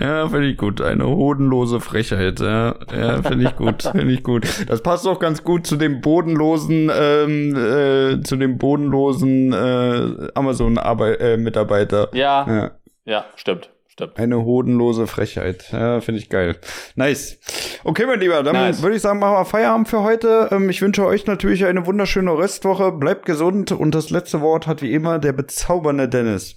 Ja, finde ich gut. Eine hodenlose Frechheit. Ja, ja finde ich gut. Finde ich gut. Das passt auch ganz gut zu dem bodenlosen, ähm, äh, zu dem bodenlosen äh, Amazon-Mitarbeiter. Ja, Ja, ja, stimmt, stimmt. eine hodenlose Frechheit. Ja, finde ich geil. Nice. Okay, mein Lieber, dann Nice. würde ich sagen, machen wir Feierabend für heute. Ähm, ich wünsche euch natürlich eine wunderschöne Restwoche. Bleibt gesund und das letzte Wort hat wie immer der bezaubernde Dennis.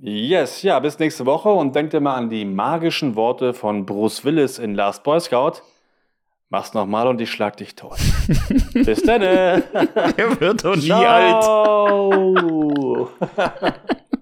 Yes, ja, bis nächste Woche und denkt immer an die magischen Worte von Bruce Willis in Last Boy Scout. Mach's nochmal und ich schlag dich tot. <laughs> bis dann. Er wird doch nie alt. Ciao. <laughs>